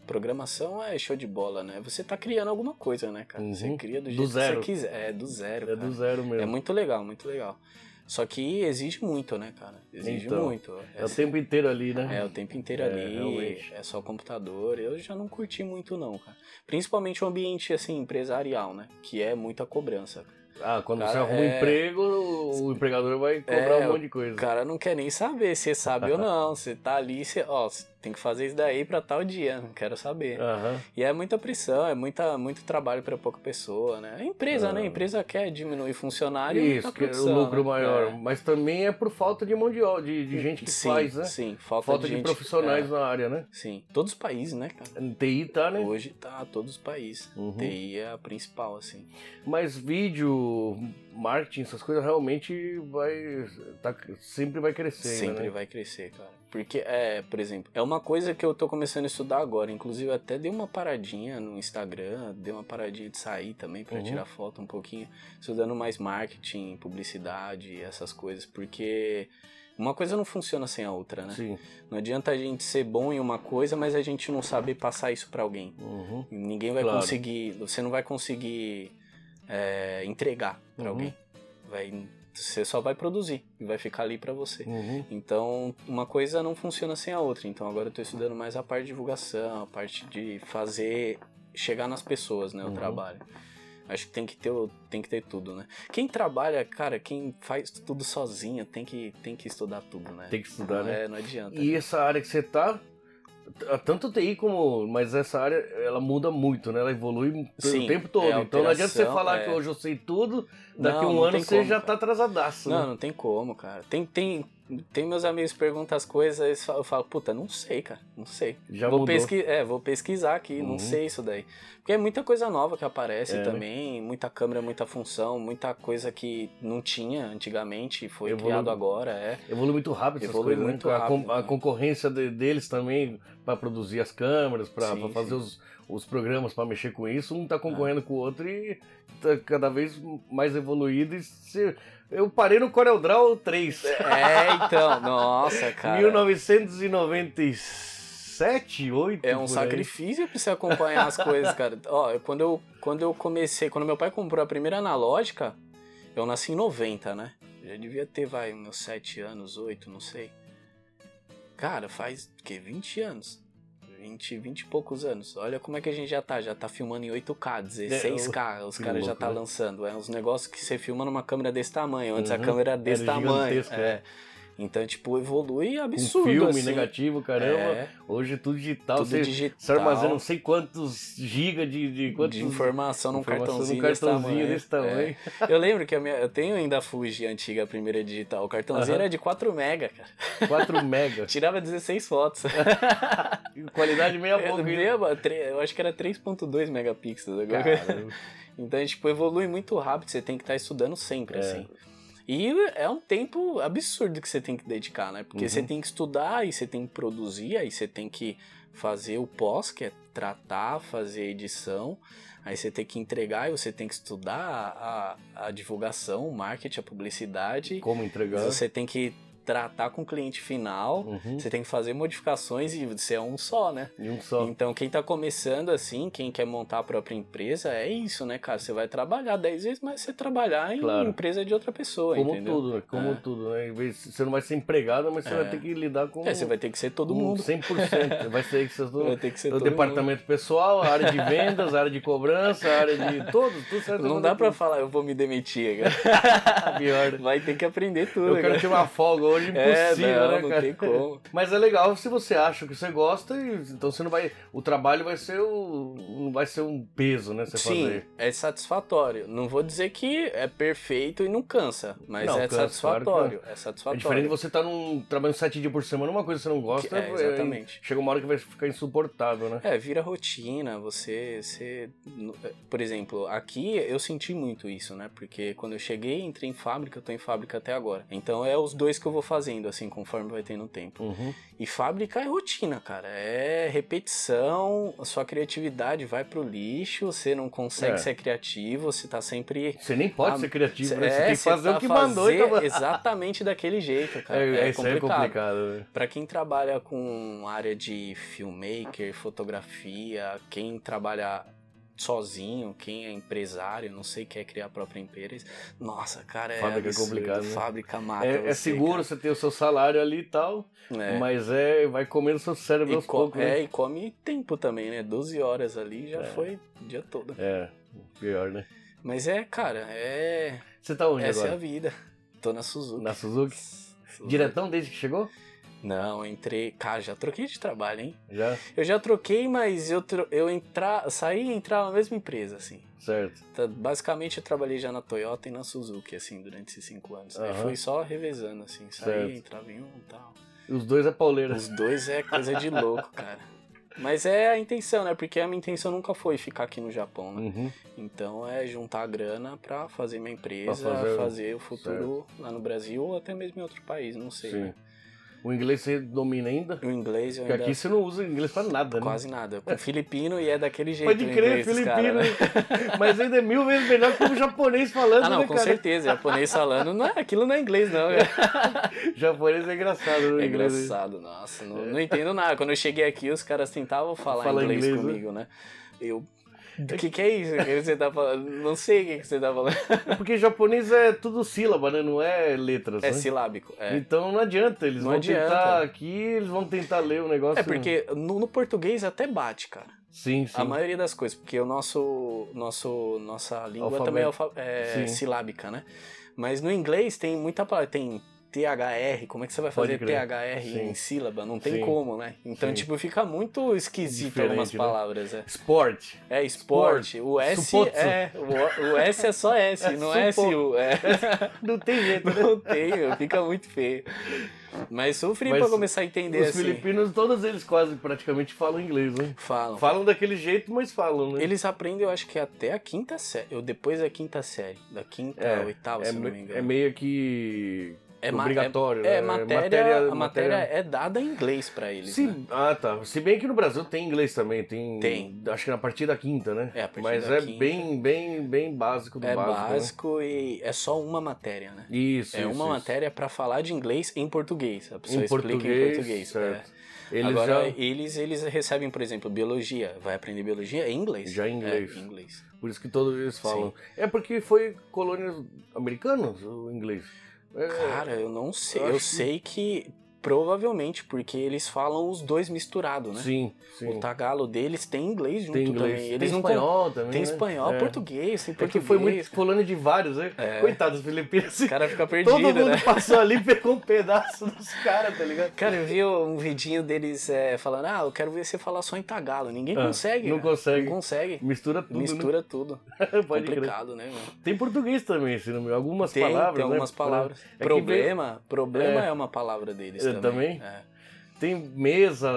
Programação é show de bola, né? Você tá criando alguma coisa, né, cara? Uhum. Você cria do jeito do zero. que você quiser. É, do zero. É cara. do zero mesmo. É muito legal, muito legal. Só que exige muito, né, cara? Exige então, muito. É, é, o tempo inteiro ali, né? É o tempo inteiro é, ali. Realmente. É só computador. Eu já não curti muito, não, cara. Principalmente o ambiente, assim, empresarial, né? Que é muita cobrança. Ah, quando cara, você arruma um é... emprego, o empregador vai cobrar é, um monte de coisa. O cara não quer nem saber se sabe ou não. Você tá ali, você, ó, tem que fazer isso daí para tal dia, não quero saber. Uhum. E é muita pressão, é muita, muito trabalho para pouca pessoa, né? A empresa, uhum. né? A empresa quer diminuir funcionário Isso, e produção, é o lucro né? maior. É. Mas também é por falta de mão de, de, de gente que sim, faz, né? Sim, falta, falta de, de profissionais é. na área, né? Sim, todos os países, né, cara? TI tá, né? Hoje tá, todos os países. Uhum. TI é a principal, assim. Mas vídeo, marketing, essas coisas realmente vai. Tá, sempre vai crescer. Sempre né? vai crescer, cara. Porque, é, por exemplo, é uma coisa que eu tô começando a estudar agora. Inclusive, até dei uma paradinha no Instagram, dei uma paradinha de sair também para uhum. tirar foto um pouquinho, estudando mais marketing, publicidade, essas coisas. Porque uma coisa não funciona sem a outra, né? Sim. Não adianta a gente ser bom em uma coisa, mas a gente não saber passar isso para alguém. Uhum. Ninguém vai claro. conseguir, você não vai conseguir é, entregar para uhum. alguém. Vai você só vai produzir e vai ficar ali para você. Uhum. Então, uma coisa não funciona sem a outra. Então, agora eu tô estudando mais a parte de divulgação, a parte de fazer chegar nas pessoas, né, o uhum. trabalho. Acho que tem que ter tem que ter tudo, né? Quem trabalha, cara, quem faz tudo sozinho, tem que tem que estudar tudo, né? Tem que estudar, não né? É, não adianta. E essa área que você tá, tanto TI como. Mas essa área ela muda muito, né? Ela evolui Sim, o tempo todo. É então não adianta você falar é... que hoje eu sei tudo, daqui um ano você como, já tá atrasadaço. Não, né? não tem como, cara. Tem, tem, tem meus amigos que perguntam as coisas, eu falo, puta, não sei, cara, não sei. Já vou mudou. Pesqui é, vou pesquisar aqui, uhum. não sei isso daí. Porque é muita coisa nova que aparece é, também, né? muita câmera, muita função, muita coisa que não tinha antigamente, foi Evolu... criado agora, é. Evolui muito rápido Evolui coisas, né? muito né? rápido. A, a concorrência de, deles também para produzir as câmeras, para fazer os, os programas para mexer com isso, um tá concorrendo é. com o outro e tá cada vez mais evoluído e se eu parei no CorelDRAW 3. É, então, nossa, cara. 1996 7, 8. É um sacrifício pra você acompanhar as coisas, cara. Ó, quando eu, quando eu comecei, quando meu pai comprou a primeira analógica, eu nasci em 90, né? Já devia ter, vai, meus 7 anos, 8, não sei. Cara, faz, o quê? 20 anos. 20, 20 e poucos anos. Olha como é que a gente já tá. Já tá filmando em 8K, 16K. os que caras já tá lançando. É uns negócios que você filma numa câmera desse tamanho. Antes a Uhum. câmera era desse Era tamanho. gigantesca, É. Então, tipo, evolui Um absurdo. filme assim. negativo, caramba. É, Hoje tudo digital. tudo você, digital. você armazena não sei quantos gigas de, de, quantos, de informação num informação cartãozinho, cartãozinho desse desse tamanho. tamanho. É. Eu lembro que minha, eu tenho ainda a Fuji antiga, a primeira digital. O cartãozinho era de 4 mega, cara. 4 mega. Tirava 16 fotos. Qualidade meia tre- eu acho que era 3.2 megapixels. coisa. Caramba. Então, tipo, evolui muito rápido. Você tem que estar estudando sempre, É. assim. E é um tempo absurdo que você tem que dedicar, né? Porque Uhum. você tem que estudar, e você tem que produzir, aí você tem que fazer o pós, que é tratar, fazer edição. Aí você tem que entregar e você tem que estudar a, a, a divulgação, o marketing, a publicidade. Como entregar? Você tem que tratar com o cliente final. Uhum. Você tem que fazer modificações e você é um só, né? E um só. Então, quem tá começando assim, quem quer montar a própria empresa, é isso, né, cara? Você vai trabalhar 10 vezes mais você trabalhar em Claro. empresa de outra pessoa, Como entendeu? tudo, né? Como É. tudo, né? Você não vai ser empregado, mas você É. vai ter que lidar com. É, você vai ter que ser todo mundo. 100%. Vai ser que vocês Vai ter que ser todo departamento pessoal, a área de vendas, a área de cobrança, a área de todos, tudo certo. Não dá pra falar, eu vou me demitir, cara. pior. Vai ter que aprender tudo, Eu quero cara. tirar uma folga hoje, É, impossível, não, né, não cara? tem como. Mas é legal se você acha que você gosta, e, então você não vai. O trabalho vai ser o. não vai ser um peso, né? Você Sim, fazer. é satisfatório. Não vou dizer que é perfeito e não cansa, mas Não, é cansa, satisfatório. É É satisfatório. diferente de você estar num, trabalhando sete dias por semana, uma coisa que você não gosta, É, exatamente. chega uma hora que vai ficar insuportável, né? É, vira rotina, você, você... Por exemplo, aqui eu senti muito isso, né? Porque quando eu cheguei, entrei em fábrica, eu tô em fábrica até agora. Então é os dois que eu vou fazendo, assim, conforme vai tendo tempo. Uhum. E fábrica é rotina, cara. É repetição, a sua criatividade vai pro lixo, você não consegue É. ser criativo, você tá sempre... Você nem pode Ah, ser criativo, né? É, Você tem que fazer tá o que mandou e acabou. exatamente daquele jeito, cara. É, É, isso aí é complicado. complicado, né? Pra quem trabalha com área de filmmaker, fotografia, quem trabalha sozinho, quem é empresário, não sei, quer criar a própria empresa. Nossa, cara, é Fábrica é absurdo. complicado, né? Fábrica mata É, é você, seguro você ter o seu salário ali e tal, cara. É. mas é vai comendo seu cérebro E, aos co- poucos, né? é, e come tempo também, né? 12 horas ali já É. foi o dia todo. É, pior, né? Mas é, cara, é. Você tá onde Essa é a agora? vida. Tô na Suzuki. Na Suzuki? Suzuki. Diretão desde que chegou? Não, entrei. Cara, já troquei de trabalho, hein? Já? Eu já troquei, mas eu, tro... eu entra... saí e entrava na mesma empresa, assim. Certo. Tá, Basicamente eu trabalhei já na Toyota e na Suzuki, assim, durante esses cinco anos. Aí Aham. foi só revezando, assim, Certo. saía, entrava em um e tal. Os dois é pauleira. Os dois é coisa de louco, cara. Mas é a intenção, né? Porque a minha intenção nunca foi ficar aqui no Japão, né? Uhum. Então é juntar a grana pra fazer minha empresa, Pra fazer fazer, o- futuro lá no Brasil ou até mesmo em outro país, não sei, Sim. né? O inglês você domina ainda? O inglês eu Porque ainda... aqui você não usa inglês pra nada, né? Quase nada. Com filipino e é daquele jeito. Pode crer, inglês filipino. cara, né? Mas ainda é mil vezes melhor que o japonês falando, Ah, não, né, com cara? certeza. Japonês falando, não é, aquilo não é inglês, não. Japonês é engraçado, né? É engraçado, nossa. Não, não entendo nada. Quando eu cheguei aqui, os caras tentavam falar Fala inglês, inglês, né? comigo, né? Eu. O que, que é isso que você tá falando? Não sei o que, que você tá falando. Porque japonês é tudo sílaba, né? Não é letras, É né? silábico. É. Então não adianta, eles Não vão adianta. tentar aqui, eles vão tentar ler o negócio. É porque no, no português até bate, cara. Sim, sim. A maioria das coisas, porque o nosso, nosso nossa língua Alfabeto. também é, é silábica, né? Mas no inglês tem muita palavra, tem THR, como é que você vai fazer. THR Sim. em sílaba? Não tem Sim. como, né? Então, Sim. tipo, fica muito esquisito Diferente, algumas né? palavras, é. Sport. É esporte, Sport. o S Supotsu. é, o, o S é só S, É não é supo. S, o, é. Não tem jeito, né? Não tem, fica muito feio. Mas sofri Mas pra começar a entender Os assim. filipinos, todos eles quase praticamente falam inglês, né? Falam. Falam daquele jeito, mas falam, né? Eles aprendem, eu acho que até a quinta série. Ou depois da quinta série. Da quinta É, oitava, é, se não me engano. é meio que É ma- obrigatório, É, né? matéria, a matéria é dada em inglês pra eles, Sim, né? ah tá. Se bem que no Brasil tem inglês também, tem. Tem. Acho que na partir da quinta, né? É, a partir Mas da é quinta. bem, bem, bem básico do É básico. né? básico e é só uma matéria, né? Isso. É isso, uma isso. matéria pra falar de inglês em português. A pessoa Em explica português, em português. certo. é. Eles Agora, já. eles, eles recebem, por exemplo, biologia. Vai aprender biologia em inglês. Já em inglês. É, em inglês. Por isso que todos eles falam. É porque foi colônias americanas o inglês. É, Cara, eu não sei. eu Eu, acho que- sei que provavelmente porque eles falam os dois misturados, né? Sim, sim. O tagalo deles tem inglês junto Tem inglês. também. tem Eles não espanhol também. Tem né? espanhol, É. português, tem É português. foi muito colônia de vários, né? É. Coitados dos filipinos. O cara fica perdido, Todo mundo né? passou ali e pegou um pedaço dos caras, tá ligado? Cara, eu vi um vidinho deles é, falando, ah, eu quero ver você falar só em tagalo. Ninguém Ah, consegue. não cara. consegue. Não consegue. Mistura tudo, Mistura tudo. né? Pode crer. Complicado, né, mano? Tem português também, se não me. Algumas Tem, palavras, tem né? algumas palavras. É problema, problema É. é. uma palavra deles É, também. também? É. Tem mesa.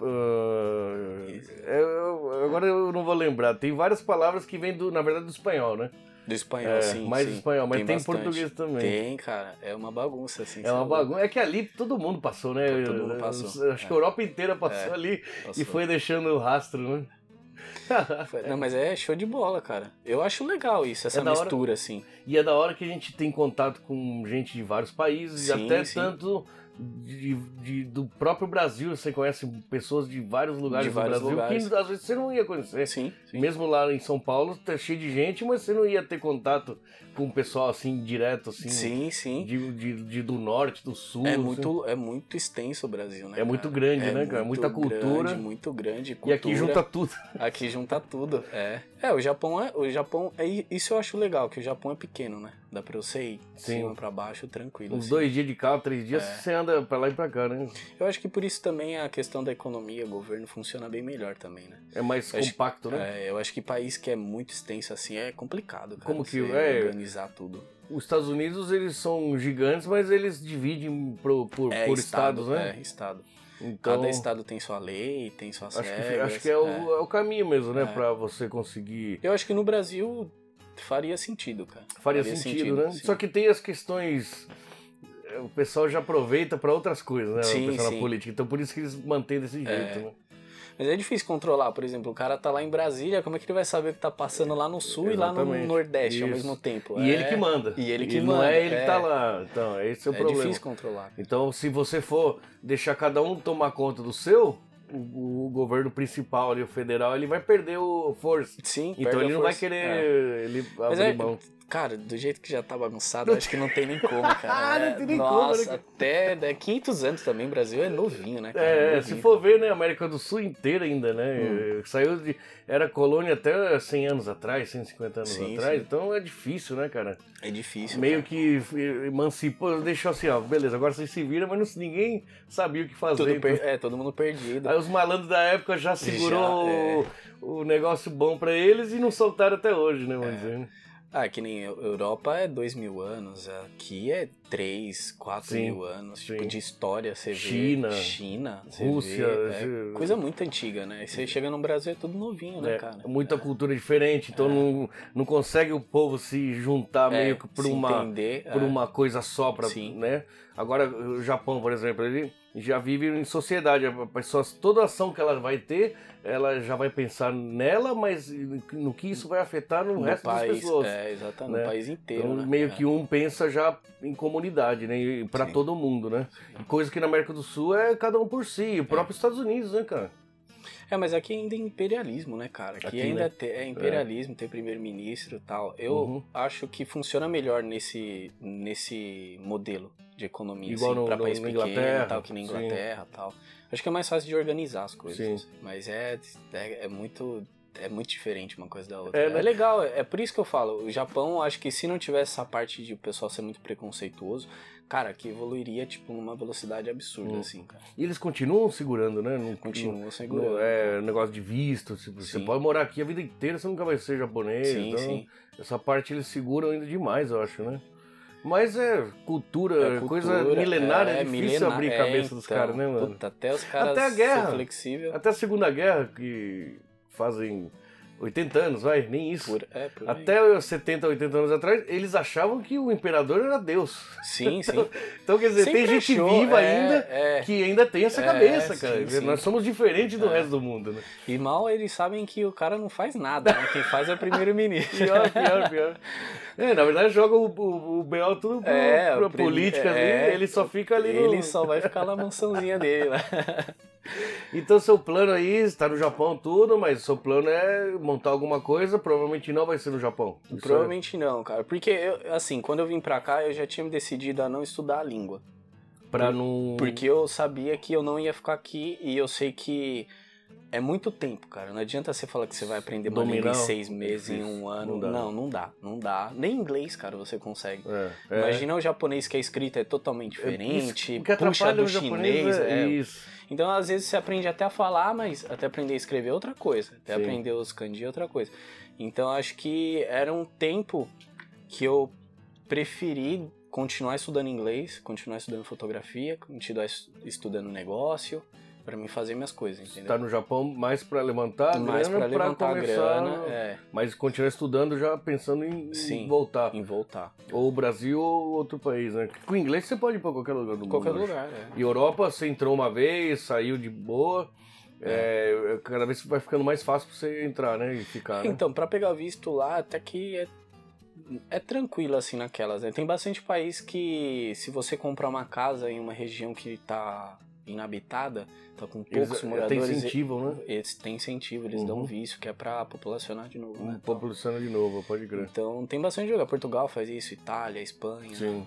ah, eu- agora eu não vou lembrar. Tem várias palavras que vêm, do, na verdade, do espanhol, né? Do espanhol, É, sim. mais sim. espanhol, mas tem, bastante. português também. Tem, cara. É uma bagunça, assim. É uma bagunça. É que ali todo mundo passou, né? Todo mundo passou. Acho que a Europa inteira passou É, ali Passou. e foi deixando o rastro, né? Foi- Não, mas é show de bola, cara. Eu acho legal isso, essa É da hora. mistura, assim. E é da hora que a gente tem contato com gente de vários países, Sim, até sim. tanto de, de- do próprio Brasil. Você conhece pessoas de vários lugares De vários do Brasil lugares. que às vezes você não ia conhecer. Sim, sim. Mesmo lá em São Paulo, tá cheio de gente, mas você não ia ter contato com o pessoal assim, direto, assim, Sim, sim. de, de- de- do norte, do sul. É assim. muito, é muito extenso o Brasil, né? É muito cara? grande, É né, cara? muito Muita cultura. Grande, muito grande. E aqui cultura. junta tudo. Aqui junta tudo, é. É, o Japão é. O Japão é. Isso eu acho legal, que o Japão é pequeno, né? Dá pra você ir de Sim. cima pra baixo tranquilo. Uns assim. dois dias de carro, três dias, É. você anda pra lá e pra cá, né? Eu acho que por isso também a questão da economia, governo funciona bem melhor também, né? É mais Eu acho- compacto, né? É, eu acho que país que é muito extenso assim é complicado, cara. Como que- é. organizar tudo. Os Estados Unidos, eles são gigantes, mas eles dividem pro- por, É por estado, estados, né? É, estado. Então, Cada estado tem sua lei, tem suas acho que, regras. acho que é, o, é o caminho mesmo, né? É. Pra você conseguir... Eu acho que no Brasil faria sentido, cara. Faria, sentido, né? sim. Só que tem as questões... é, O pessoal já aproveita pra outras coisas, né? Sim, o pessoal sim. na política. Então por isso que eles mantêm desse jeito, É. né? Mas é difícil controlar, por exemplo, o cara tá lá em Brasília, como é que ele vai saber o que tá passando lá no sul e lá Exatamente. no Nordeste ao Isso. mesmo tempo? E É- ele que manda. E ele que Não manda, é ele é. que tá lá. Então, esse é o É problema. difícil controlar. Então, se você for deixar cada um tomar conta do seu, o, o governo principal ali, o federal, ele vai perder o força. Sim, Então ele não vai querer É. ele abrir é, mão. Cara, do jeito que já tá bagunçado, acho que não tem nem como, cara. Ah, não É, tem nem como, Nossa, né? até né, 500 anos também, o Brasil é novinho, né, cara? É, Novinho. se for ver, né, a América do Sul inteira ainda, né? Hum. Saiu de. Era colônia até 100 anos atrás, 150 anos Sim, atrás. sim. Então é difícil, né, cara? É difícil. Meio cara. que emancipou, deixou assim, ó, beleza, agora vocês se viram, mas não- ninguém sabia o que fazer. Tudo então- per- É, todo mundo perdido. Aí os malandros da época já segurou Já, é. o, negócio bom pra eles e não soltaram até hoje, né, vamos É. dizer. né? Ah, que nem Eu- Europa é 2 mil anos, aqui é 3, 4 Sim, mil anos. Tipo, sim. de história, você vê. China, China, você Rússia, vê, é coisa muito antiga, né? E você chega no Brasil é tudo novinho, né, É, cara? muita cultura diferente, então não, não consegue o povo se juntar É, meio que por uma, entender, por é. uma coisa só, pra, Sim. né? Agora, o Japão, por exemplo, ele já vive em sociedade. A pessoa, toda ação que ela vai ter, ela já vai pensar nela, mas no que isso vai afetar no, no resto das país, pessoas. é, exatamente, né? no país inteiro, Então, né? meio É. que um pensa já em comunidade, né? E pra Sim. todo mundo, né? Coisa que na América do Sul é cada um por si. O próprio Estados Unidos, né, cara? É, mas aqui ainda é imperialismo, né, cara? Aqui, Aqui, ainda né? te- é imperialismo, tem primeiro-ministro e tal. Eu Uhum. acho que funciona melhor nesse, nesse modelo de economia, Igual assim, no- pra no- país na pequeno, Inglaterra, tal, que na. Inglaterra tal. Acho que é mais fácil de organizar as coisas. Sim. Mas é, é, é muito. É muito diferente uma coisa da outra. É, É, né? legal, é, é por isso que eu falo. O Japão, acho que se não tivesse essa parte de o pessoal ser muito preconceituoso, cara, que evoluiria, tipo, numa velocidade absurda, Hum. assim, cara. E eles continuam segurando, né? Não, Continua segurando. não- é negócio de visto. tipo, você pode morar aqui a vida inteira, você nunca vai ser japonês. Sim, então, sim. Essa parte eles seguram ainda demais, eu acho, né? Mas é cultura, É coisa cultura, milenária, é, é, difícil milena- abrir a é, cabeça dos então, caras, né, mano? puta, até os caras Até a guerra. flexível. Até a Segunda Guerra, que fazem 80 anos, vai, nem isso. Por, é, por. Até os 70, 80 anos atrás, eles achavam que o imperador era Deus. Sim, sim. Então, quer dizer, Sempre tem gente achou, viva é, ainda é. que ainda tem essa É, cabeça, sim, cara. Quer dizer, sim. Nós somos diferentes do É. resto do mundo, né? E mal eles sabem que o cara não faz nada, né? Quem faz é o primeiro-ministro. Pior, pior, pior. É, na verdade, joga o, o, o BO tudo pro, pra política ali, ele só fica ali no... Ele só vai ficar na mansãozinha dele lá. Então, seu plano aí, está no Japão tudo, mas seu plano é montar alguma coisa, provavelmente não vai ser no Japão. Isso é- Provavelmente não, cara. Porque, eu, assim, quando eu vim pra cá, eu já tinha me decidido a não estudar a língua. é Pra não... Porque eu sabia que eu não ia ficar aqui e eu sei que é muito tempo, cara. Não adianta você falar que você vai aprender uma língua em seis meses, em um ano. Não. Não, não dá, não dá. Nem inglês, cara, você consegue. É, é. Imagina o japonês que a escrita é totalmente diferente, Isso, o que puxa do chinês. é, é. isso. Então, às vezes, você aprende até a falar, mas até aprender a escrever é outra coisa. Até Sim. aprender os kanji é outra coisa. Então, acho que era um tempo que eu preferi continuar estudando inglês, continuar estudando fotografia, continuar es- estudando negócio, pra mim fazer minhas coisas, entendeu? Tá no Japão mais pra levantar a Mais pra levantar a começar, grana, é, Mas continuar estudando já pensando em, em Sim. voltar. em voltar. Ou o Brasil ou outro país, né? Com inglês você pode ir pra qualquer lugar do mundo. Qualquer lugar, é. E Europa, você entrou uma vez, saiu de boa. É, cada vez vai ficando mais fácil pra você entrar, né? E ficar. né? Então, pra pegar visto lá, até que é, é tranquilo assim naquelas. Né? Tem bastante país que, se você comprar uma casa em uma região que tá inabitada, tá com Eles poucos até moradores, incentivam, né? eles têm incentivo, eles Uhum. dão visto, que é pra populacionar de novo. Né? população de novo, pode crer. Então tem bastante lugar. Portugal faz isso, Itália, Espanha, Sim.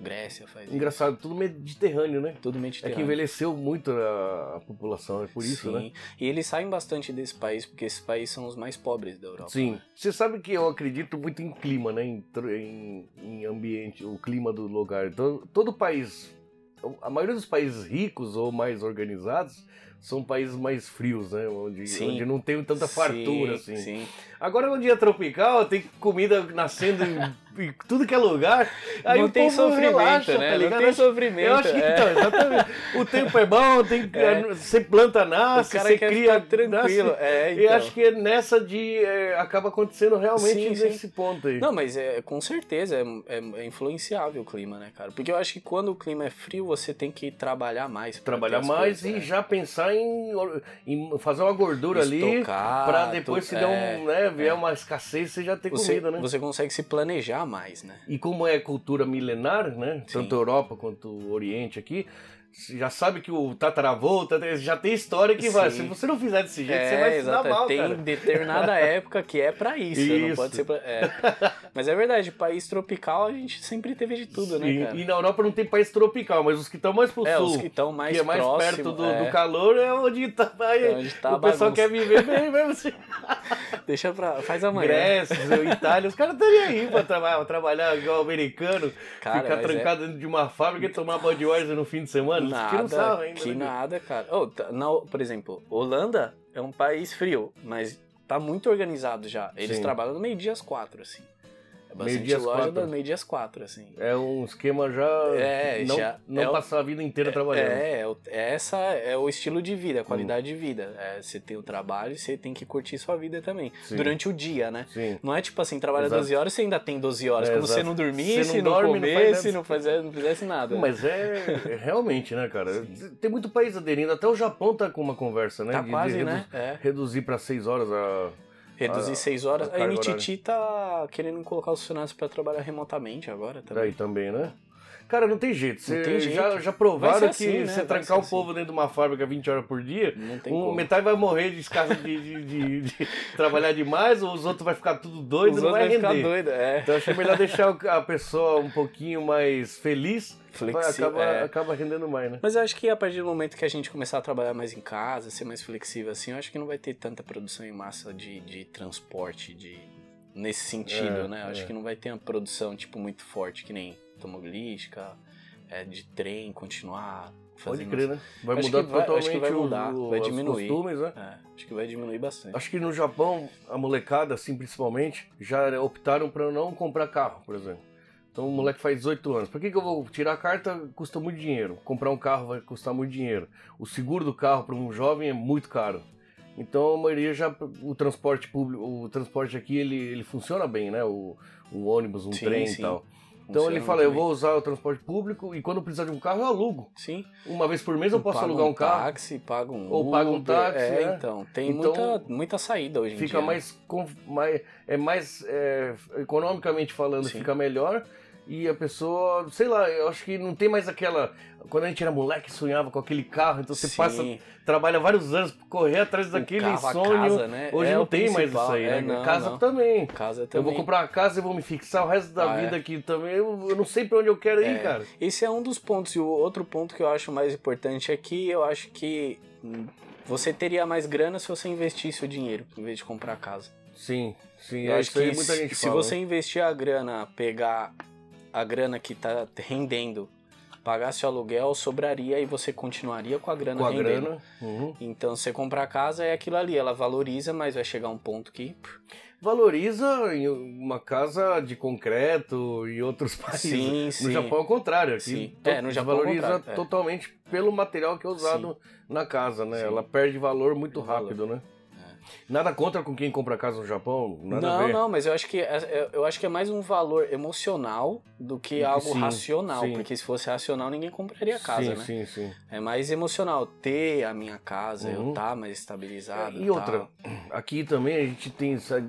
Grécia faz isso. Engraçado, tudo mediterrâneo, né? Tudo É mediterrâneo. que envelheceu muito a, população, é por isso, Sim. né? E eles saem bastante desse país, porque esses países são os mais pobres da Europa. Sim. né? Você sabe que eu acredito muito em clima, né? Em, em, em ambiente, o clima do lugar. Então, todo país, a maioria dos países ricos ou mais organizados são países mais frios, né? Onde, onde não tem tanta fartura, Sim, assim. Sim. Agora, no dia tropical, tem comida nascendo em, tudo que é lugar. Aí não o tem povo sofrimento, relaxa, né? tá não tem sofrimento. Eu acho que, é. então, exatamente. O tempo é bom, tem, É. você planta, nasce, você cria, tranquilo. nasce. É, Eu então. acho que é nessa de. é, acaba acontecendo realmente Sim, sim. nesse ponto aí. Não, mas é, com certeza é, é, é influenciável o clima, né, cara? Porque eu acho que quando o clima é frio, você tem que trabalhar mais. Trabalhar mais coisas, e é. já pensar em, em fazer uma gordura ali Estocar, pra depois tu- se é, um, né, vier é. uma escassez, você já ter você, comida, né? você consegue se planejar mais, né? E como é cultura milenar, né? Sim. Tanto Europa quanto Oriente aqui, já sabe que o tataravô, já tem história que vai. Se você não fizer desse jeito, você é, vai se dar exato. mal, Tem cara. determinada época que é pra isso, não Isso. pode ser pra... é. Mas é verdade, país tropical a gente sempre teve de tudo, né, Sim, cara? E na Europa não tem país tropical, mas os que estão mais pro É, sul, os que estão mais, que é mais próximo, perto do, é, do calor, é onde tá, aí, É onde tá o pessoal quer viver bem mesmo assim. Deixa pra... Faz amanhã. Grécia, Itália, os caras estão aí pra traba- trabalhar igual americano, Cara, ficar é- trancado dentro de uma fábrica e tomar Budweiser no fim de semana. Nada, sarro ainda. que né? nada, cara. Oh, tá- na, por exemplo, Holanda é um país frio, mas tá muito organizado já. Eles Sim. trabalham no meio-dia às quatro, assim. É Meio-dia às loja quatro. das meio-dia às quatro, assim. É um esquema já. É, não, já- não é o- passar a vida inteira trabalhando. É, é, o- essa é o estilo de vida, a qualidade de vida. É, você tem o trabalho e você tem que curtir sua vida também. Sim. Durante o dia, né? Sim. Não é tipo assim, trabalha Exato. 12 horas você ainda tem 12 horas. É, como se você não dormisse, Você não não, dorme, nada. não, fazia, não fizesse nada. Mas é, é realmente, né, cara? Tem muito país aderindo. Até o Japão tá com uma conversa, né? tá de- de quase, redu- né? É. Reduzir pra seis horas a. Reduzir a- seis horas. a A NTT tá querendo colocar os funcionários pra trabalhar remotamente agora também. Daí também, né? Cara, não tem jeito. Você tem jeito. Já, já provaram Vai que assim, né? você Vai trancar o assim. povo dentro de uma fábrica 20 horas por dia, um, metade vai morrer de escassa de, de, de- de trabalhar demais, ou os outros vai ficar tudo doido, Os não vai vão render. ficar doido, é. Então achei melhor deixar a pessoa um pouquinho mais feliz, vai- Flexível, acaba, é. acaba rendendo mais, né? Mas eu acho que a partir do momento que a gente começar a trabalhar mais em casa, ser mais flexível assim, eu acho que não vai ter tanta produção em massa de, de transporte, de nesse sentido, É, né? Eu é. acho que não vai ter uma produção, tipo, muito forte, que nem automobilística, é, de trem, continuar Pode crer, né? Vai Acho mudar vai- totalmente vai mudar, o- vai os diminuir. costumes, né? É, acho que vai diminuir bastante. Acho que no Japão, a molecada, assim, principalmente, já optaram para não comprar carro, por exemplo. Então o moleque faz 18 anos. Por que, que eu vou tirar a carta? Custa muito dinheiro. Comprar um carro vai custar muito dinheiro. O seguro do carro para um jovem é muito caro. Então a maioria já o transporte público, o transporte aqui ele, ele funciona bem, né? O, o ônibus, um Sim, trem sim. e tal. Então ele fala, eu muito vou usar o transporte público e quando precisar de um carro eu alugo. Sim. Uma vez por mês eu posso Paga alugar um carro. táxi, paga um Ou paga um táxi, É, né? então. Tem Então, muita, muita saída hoje em Fica dia. mais, mais é mais é, economicamente falando, Sim. fica melhor. E a pessoa, sei lá, eu acho que não tem mais aquela. Quando a gente era moleque, sonhava com aquele carro, então você Sim. passa, trabalha vários anos pra correr atrás O daquele sonho. casa, né? Hoje É não tem mais isso aí, É, né? não, casa não. também. Casa Eu também. vou comprar uma casa e vou me fixar o resto da Ah, vida é? aqui também. Eu, eu não sei pra onde eu quero ir, É. cara. Esse é um dos pontos. E o outro ponto que eu acho mais importante é que eu acho que hum, você teria mais grana se você investisse o dinheiro, em vez de comprar casa. Sim, sim. Eu é acho que se, se fala, você né? investir a grana, pegar a grana que tá rendendo, pagasse o aluguel, sobraria e você continuaria com a grana com a rendendo. grana. uhum. Então, você comprar a casa é aquilo ali, ela valoriza, mas vai chegar um ponto que. Valoriza em uma casa de concreto e outros países. Sim, No sim. Japão é o contrário. Aqui Sim. É, no Japão valoriza contrário, é. totalmente pelo material que é usado na casa, né? Sim. Ela perde valor muito Perde valor. rápido, né? Nada contra com quem compra casa no Japão, não, não, mas eu acho que é, é- eu acho que é mais um valor emocional do que algo Sim, racional, sim. porque se fosse racional ninguém compraria casa, sim, né? sim, sim. É mais emocional ter a minha casa, eu Uhum. estar mais estabilizado. E outra, aqui também a gente tem. essa-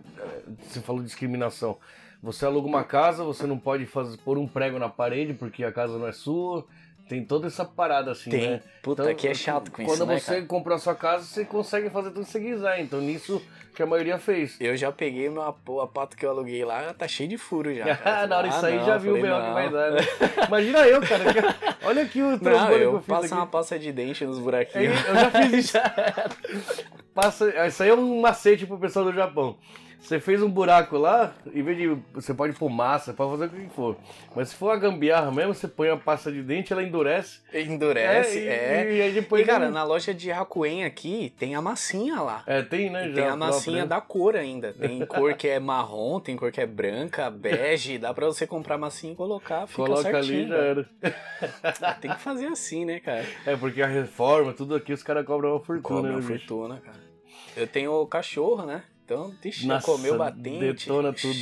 Você falou de discriminação. Você aluga uma casa, você não pode fazer, pôr um prego na parede porque a casa não é sua. Tem toda essa parada assim, Tem. né? Puta, Então, que é chato com Quando isso, né, você comprou a sua casa, você consegue fazer tudo que você quiser. Então nisso que a maioria fez. Eu já peguei meu a pato que eu aluguei lá, tá cheio de furo já. cara. Na hora de Ah, sair não, já viu o B.O. que vai dar, né? Imagina eu, cara. que- Olha aqui o Não, trombone que eu eu fiz passo aqui. uma pasta de dente nos É, buraquinhos. Eu já fiz isso. Passa, isso aí é um macete pro pessoal do Japão. Você fez um buraco lá, em vez de. Você pode pôr massa, pode fazer o que for. Mas se for uma gambiarra mesmo, você põe a pasta de dente, ela endurece. Endurece, e, é. E, aí depois. E, cara, não- na loja de Hakuen aqui, tem a massinha lá. É, tem, né? E já tem a massinha né? da cor ainda. Tem cor que é marrom, tem cor que é branca, bege. Dá pra você comprar massinha e colocar, fica Coloca certinho. ali já era. Tem que fazer assim, né, cara? É, porque a reforma, tudo aqui, os caras cobram uma fortuna, Cobra né, uma bicho? fortuna, cara. Eu tenho o cachorro, né? Então, deixa Nossa, comeu batente. detona tudo.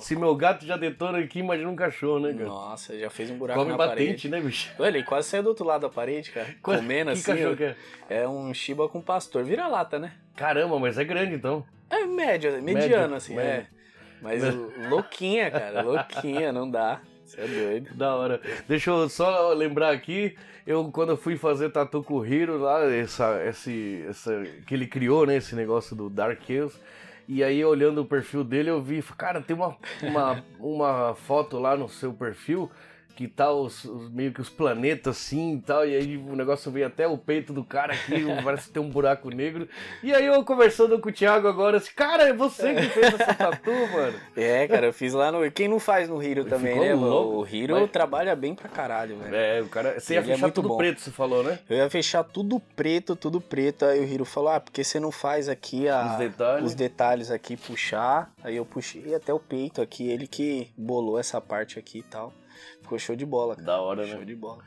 Se meu gato já detona aqui, imagina um cachorro, né, cara? Nossa, já fez um buraco Come na batente, parede. né, bicho? Olha, ele quase saiu do outro lado da parede, cara. Qual- Comendo que assim. cachorro que é? É um Shiba com pastor. Vira lata, né? Caramba, mas é grande então. É médio, mediano, Médio, assim, médio. é. Mas louquinha, cara, louquinha, não dá. Você é doido. Da hora. Deixa eu só lembrar aqui, eu quando eu fui fazer tatu com Hiro lá, essa, esse, essa, que ele criou, né, esse negócio do Dark Chaos, e aí olhando o perfil dele eu vi, cara, tem uma, uma, uma foto lá no seu perfil que tá os, os- meio que os planetas assim e tal, e aí o negócio veio até o peito do cara aqui, parece ter um buraco negro. E aí eu conversando com o Thiago agora, assim, cara, é você que fez essa tatu, mano. É, cara, eu fiz lá no. Quem não faz no Hiro também, né? louco. O Hiro Mas- trabalha bem pra caralho, velho. É, o cara, você ia Ele é fechar muito tudo bom. preto, você falou, né? Eu ia fechar tudo preto, tudo preto. Aí o Hiro falou: Ah, porque você não faz aqui a- Os detalhes. os detalhes aqui, puxar. Aí eu puxei até o peito aqui. Ele que bolou essa parte aqui e tal. Ficou show de bola, cara. Da hora, Show né? de bola.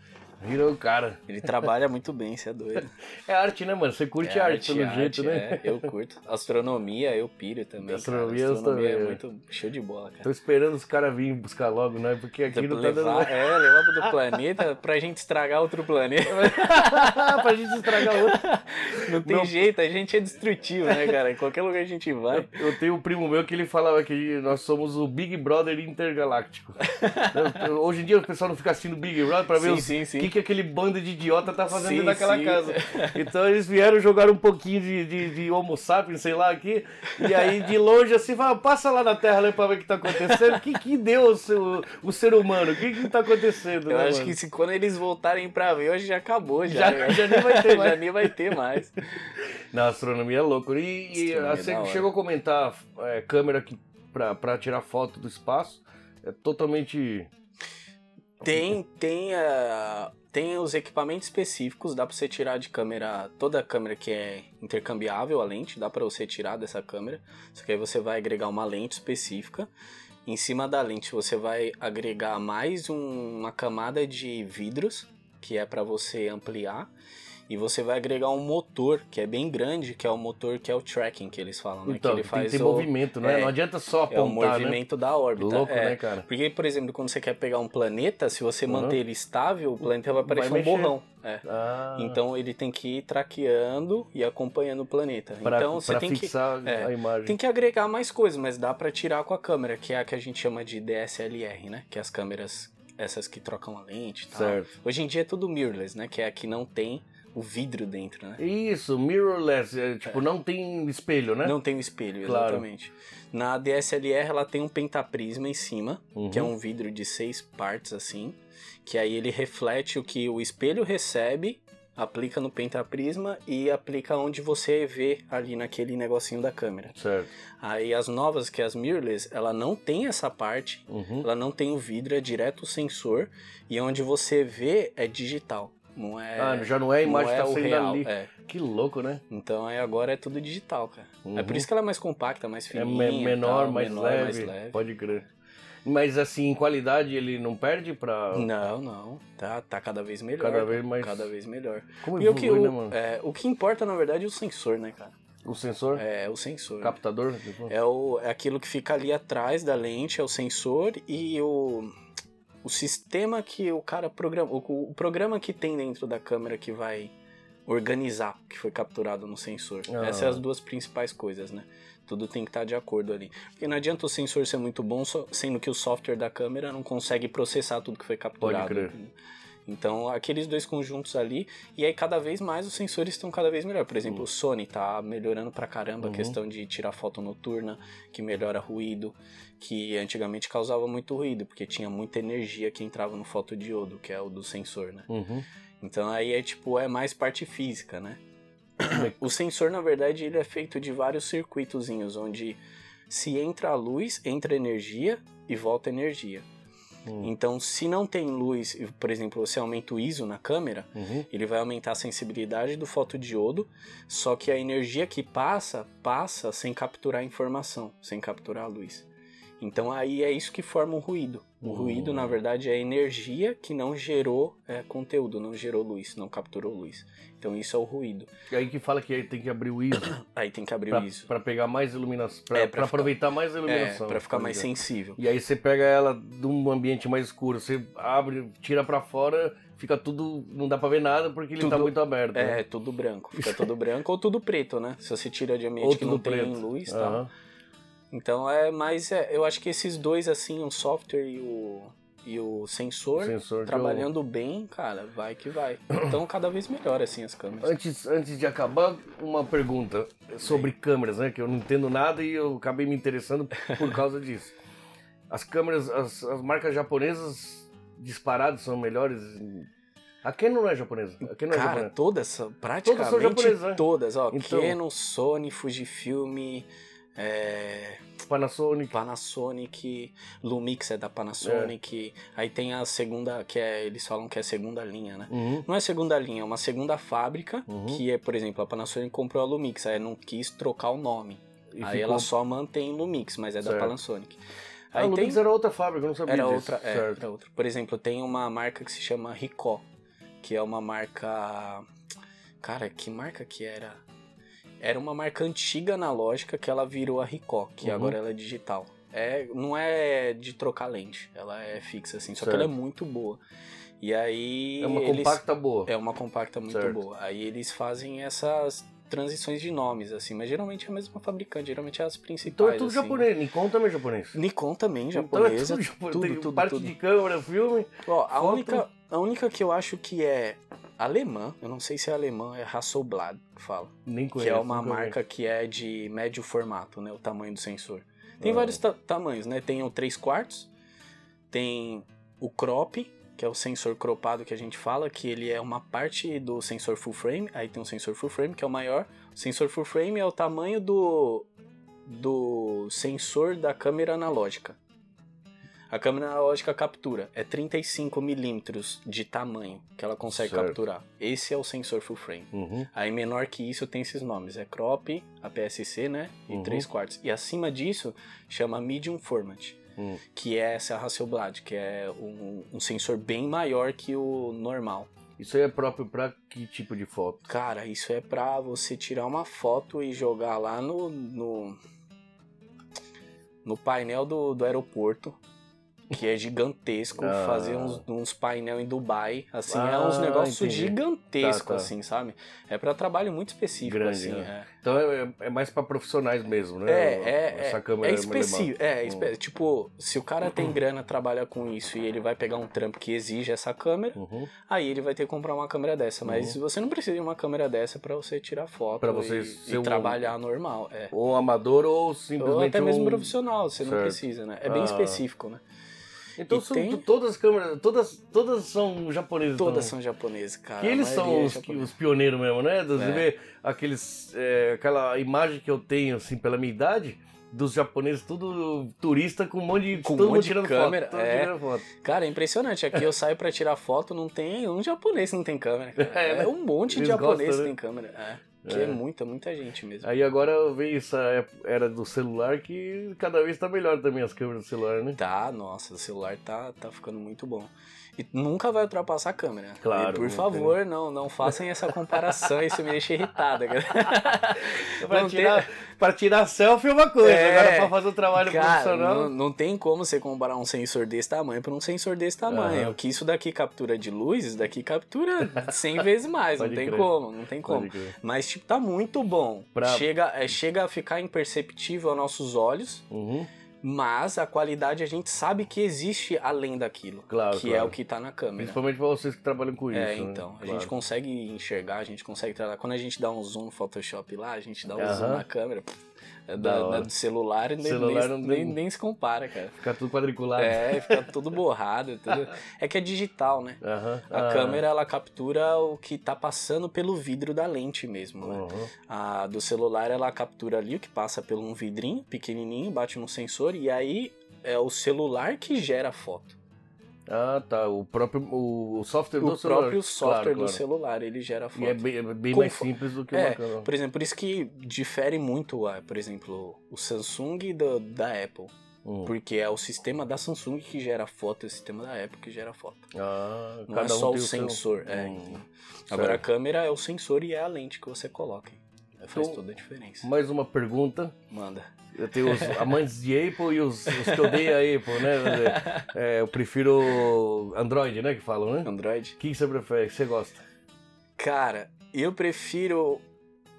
Virou o cara. Ele trabalha muito bem, você é doido. É arte, né, mano? Você curte É arte, pelo arte, jeito, né? é, eu curto. Astronomia, eu piro também. Astronomia, cara. Astronomia é também, muito show de bola, cara. Tô esperando os caras virem buscar logo, né? Porque aqui não tá levar, dando. é, levar pro do planeta pra gente estragar outro planeta. pra gente estragar outro. Não tem Não. jeito, a gente é destrutivo, né, cara? Em qualquer lugar a gente vai. Eu tenho um primo meu que ele falava que nós somos o Big Brother intergaláctico. Hoje em dia o pessoal não fica assistindo Big Brother pra ver Sim, os- sim, sim. o que, que aquele bando de idiota tá fazendo Sim, dentro daquela sim. casa. Então eles vieram jogar um pouquinho de, de, de Homo sapiens, sei lá, aqui. E aí de longe assim, fala, passa lá na Terra né, pra ver o que tá acontecendo. O que, que deu o, seu- o ser humano? O que, que tá acontecendo? Eu né, acho mano? que se, quando eles voltarem pra ver, hoje já acabou, já. Já- já nem vai ter mais. já nem vai ter mais. Na astronomia é louco. E, e é você da hora. chegou a comentar é, câmera que, pra, pra tirar foto do espaço. É totalmente. Tem, tem, ah, tem os equipamentos específicos, dá pra você tirar de câmera, toda a câmera que é intercambiável, a lente, dá pra você tirar dessa câmera. Só que aí você vai agregar uma lente específica. Em cima da lente você vai agregar mais um- uma camada de vidros, que é pra você ampliar. E você vai agregar um motor que é bem grande, que é o motor que é o tracking que eles falam, né? Então, que ele tem que faz ter o, movimento, né? é, não adianta só é o apontar, né? movimento da órbita. Louco, é. né, cara? Porque, por exemplo, quando você quer pegar um planeta, se você Uhum. manter ele estável, o planeta vai parecer um mexer. borrão. É. Ah, Então ele tem que ir traqueando e acompanhando o planeta. pra, então você tem que é, a imagem. tem que agregar mais coisas, mas dá pra tirar com a câmera, que é a que a gente chama de DSLR, né? Que é as câmeras essas que trocam a lente e tal. Certo. Hoje em dia é tudo mirrorless, né? Que é a que não tem o vidro dentro, né? Isso, mirrorless, é, tipo, não tem espelho, né? Não tem o espelho, Claro. exatamente. Na DSLR ela tem um pentaprisma em cima, Uhum. que é um vidro de seis partes assim, que aí ele reflete o que o espelho recebe, aplica no pentaprisma e aplica onde você vê ali naquele negocinho da câmera. Certo. Aí as novas, que é as mirrorless, ela não tem essa parte, Uhum. ela não tem o vidro, é direto o sensor e onde você vê é digital. Não é, ah, já não é a imagem não que é tá o saindo real, ali. é. Que louco, né? Então aí agora é tudo digital, cara. É Uhum. por isso que ela é mais compacta, mais É fininha. e menor, tal, mais, menor, leve, mais leve. Pode crer. Mas assim, em qualidade ele não perde pra. Não, não. Tá, tá cada vez melhor. Cada vez mais- Cada vez melhor. Como E o que, evolui, né, mano? é, o que importa, na verdade, é o sensor, né, cara? O sensor? É o sensor. Captador? tipo? É, o, é aquilo que fica ali atrás da lente, é o sensor e o, o sistema que o cara programa. O, o programa que tem dentro da câmera que vai organizar o que foi capturado no sensor. Ah. Essas são as duas principais coisas, né? Tudo tem que estar de acordo ali. Porque não adianta o sensor ser muito bom, sendo que o software da câmera não consegue processar tudo que foi capturado. crer. Então, aqueles dois conjuntos ali, e aí cada vez mais os sensores estão cada vez melhor. Por exemplo, o Sony tá melhorando pra caramba Uhum. a questão de tirar foto noturna, que melhora ruído, que antigamente causava muito ruído, porque tinha muita energia que entrava no fotodiodo, que é o do sensor, né? Uhum. Então aí é tipo, é mais parte física, né? O sensor, na verdade, ele é feito de vários circuitozinhos, onde se entra a luz, entra energia e volta energia. Hum. Então, se não tem luz, por exemplo, você aumenta o ISO na câmera, Uhum. ele vai aumentar a sensibilidade do fotodiodo, só que a energia que passa, passa sem capturar a informação, sem capturar a luz. Então aí é isso que forma o ruído. O ruído, na verdade, é energia que não gerou é, conteúdo, não gerou luz, não capturou luz. Então isso é o ruído. E aí que fala que aí tem que abrir o ISO Aí tem que abrir pra, o ISO. pra pegar mais iluminação, pra, É, pra pra ficar- aproveitar mais a É, iluminação. pra ficar tá mais ligado? sensível. E aí você pega ela de um ambiente mais escuro, você abre, tira pra fora, fica tudo, não dá pra ver nada porque ele tá Tudo- muito aberto. né? É, tudo branco. Fica tudo branco ou tudo preto, né? Se você tira de ambiente Ou que não tudo tem preto. luz e tal. Então é mais. É, eu acho que esses dois, assim, o software e o, e o sensor, Sensor que trabalhando bem, cara, vai que vai. Então cada vez melhor, assim, as câmeras. Antes, antes de acabar, uma pergunta sobre câmeras, né? Que eu não entendo nada e eu acabei me interessando por causa disso. As câmeras, as, as marcas japonesas disparadas são melhores. A Canon não é japonesa. A Canon é Cara, japonesa. todas, praticamente Todas são japonesas, né? todas, ó. Então- Canon, Sony, Fujifilm, é, Panasonic. Panasonic, Lumix é da Panasonic. Aí tem a segunda, que é, eles falam que é a segunda linha, né? Uhum. Não é segunda linha, é uma segunda fábrica, Uhum. que é, por exemplo, a Panasonic comprou a Lumix, aí não quis trocar o nome. E aí ficou- ela só mantém Lumix, mas é da Certo. Panasonic. Ah, Aí a tem Lumix era outra fábrica, eu não sabia era disso. outra, é, era outra. Por exemplo, tem uma marca que se chama Ricoh, que é uma marca. Cara, que marca que era? Era uma marca antiga analógica que ela virou a Ricoh, que Uhum. agora ela é digital. É, não é de trocar lente, ela é fixa assim, só que Certo. ela é muito boa. E aí É uma eles- compacta boa. é uma compacta muito Certo. boa. Aí eles fazem essas transições de nomes assim, mas geralmente é a mesma fabricante, geralmente é as principais. Então é tudo assim. japonês. Nikon também é japonês. Nikon também, Então japonesa. é tudo japonês. tudo, Tem tudo, parte tudo. de câmera, filme. Ó, a Foto. única, a única que eu acho que é alemã, eu não sei se é alemã, é Hasselblad que fala. Nem Que conheço. é uma marca que é de médio formato, né? O tamanho do sensor. Tem Ah. vários ta- tamanhos, né? Tem o 3 quartos, tem o crop, que é o sensor cropado que a gente fala, que ele é uma parte do sensor full frame. Aí tem o sensor full frame, que é o maior. O sensor full frame é o tamanho do, do sensor da câmera analógica. A câmera analógica captura é 35 milímetros de tamanho que ela consegue Certo. capturar. Esse é o sensor full frame. Uhum. Aí menor que isso tem esses nomes, é crop, APS-C, né, e Uhum. 3 quartos. E acima disso chama medium format, Hum. que é essa Hasselblad, que é um, um sensor bem maior que o normal. Isso aí é próprio pra que tipo de foto? Cara, isso é pra você tirar uma foto e jogar lá no. no, no painel do, do aeroporto. Que é gigantesco, Ah. fazer uns, uns painel em Dubai, assim, é Ah, uns negócios entendi. gigantescos, Tá, tá. assim, sabe? É pra trabalho muito específico, Grande, assim, né? é. Então é, é mais pra profissionais mesmo, né? É, é, Essa é, câmera é específico. É, Hum. espe- tipo, se o cara tem grana, trabalha com isso e ele vai pegar um trampo que exige essa câmera, Uhum. aí ele vai ter que comprar uma câmera dessa. Mas você não precisa de uma câmera dessa pra você tirar foto Pra você e, e um- trabalhar normal. É. Ou amador ou simplesmente Ou até mesmo um... profissional, você não Certo. precisa, né? É bem Ah. específico, né? Então E são tem- todas as câmeras, todas, todas são japoneses. Todas então. são japoneses, cara. Que eles são é os, japonesa. os pioneiros mesmo, né? Você É. vê aqueles, é, aquela imagem que eu tenho, assim, pela minha idade, dos japoneses, tudo turista com um monte de. Com um todo monte mundo de tirando câmera, foto. é. tirando foto. Cara, é impressionante. Aqui eu saio pra tirar foto, não tem um japonês que não tem câmera. cara. É, É, um monte de japonês gostam, que né? tem câmera. É. Que É. é muita, muita gente mesmo. Aí agora veio essa era do celular que cada vez tá melhor também as câmeras do celular, né? Tá, nossa, o celular tá, tá ficando muito bom. E nunca vai ultrapassar a câmera. Claro, E por favor, não, não façam essa comparação, isso me deixa irritada, cara. Tem- tirar, pra tirar selfie é uma coisa, É. agora pra fazer o trabalho Cara, profissional. não, não tem como você comparar um sensor desse tamanho para um sensor desse tamanho. Aham. Que isso daqui captura de luz, isso daqui captura 100 vezes mais. não tem crer. como, não tem como. Mas, tipo, tá muito bom. Chega, é, chega a ficar imperceptível aos nossos olhos, Uhum, mas a qualidade a gente sabe que existe além daquilo. Claro, Que é claro. o que tá na câmera. Principalmente pra vocês que trabalham com isso. É, né? então. A Claro. gente consegue enxergar, a gente consegue tratar. Quando a gente dá um zoom no Photoshop lá, a gente dá um zoom na câmera. pff, é Da Da, da- do celular, nem, Celular nem, nem, nem se compara, cara. Fica tudo quadriculado. É, fica tudo borrado. Tudo... É que é digital, né? A Ah, câmera, ela captura o que tá passando pelo vidro da lente mesmo, né? uhum. A do celular, ela captura ali o que passa por um vidrinho pequenininho, bate no sensor e aí é o celular que gera a foto. Ah, tá. O próprio o, o software O do celular. próprio software Claro, do claro. celular, ele gera foto. E é bem, é bem mais simples do que É, uma câmera. Por exemplo, por isso que difere muito, ah, por exemplo, o Samsung do, da Apple. Hum. Porque é o sistema da Samsung que gera foto e o sistema da Apple que gera foto. Ah, Não é um só o tem seu- sensor. É, Hum. então. Agora a câmera é o sensor e é a lente que você coloca. É, Faz Então, toda a diferença. Mais uma pergunta. Manda. Eu tenho os amantes de Apple e os, os que odeiam a Apple, né? É, eu prefiro Android, né? Que falam, né? Android. O que que você prefere? O que você gosta? Cara, eu prefiro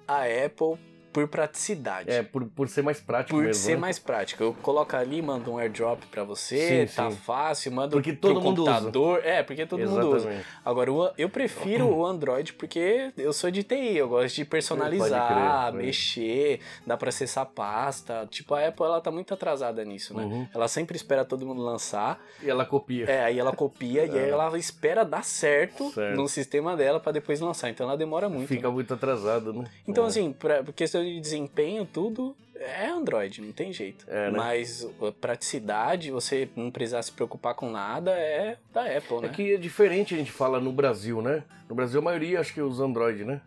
a Apple por praticidade. É, por, por ser mais prático Por mesmo. ser né? mais prático. Eu coloco ali, mando um airdrop pra você, Sim, tá sim. fácil, mando Porque todo mundo usa. computador. É, porque todo mundo usa. Exatamente. Agora, eu prefiro o Android porque eu sou de TI, eu gosto de personalizar, Pode crer, mexer, dá pra acessar pasta. Tipo, a Apple, ela tá muito atrasada nisso, né? Uhum. Ela sempre espera todo mundo lançar, E ela copia. é, aí ela copia e aí ela espera dar certo, Certo. no sistema dela pra depois lançar. Então ela demora muito. Fica né? muito atrasado, né? Então, É. assim, pra por questão de desempenho, tudo é Android, não tem jeito. É, né? Mas a praticidade, você não precisar se preocupar com nada, é da Apple, né? É que é diferente a gente fala no Brasil, né? No Brasil a maioria acho que usa Android, né?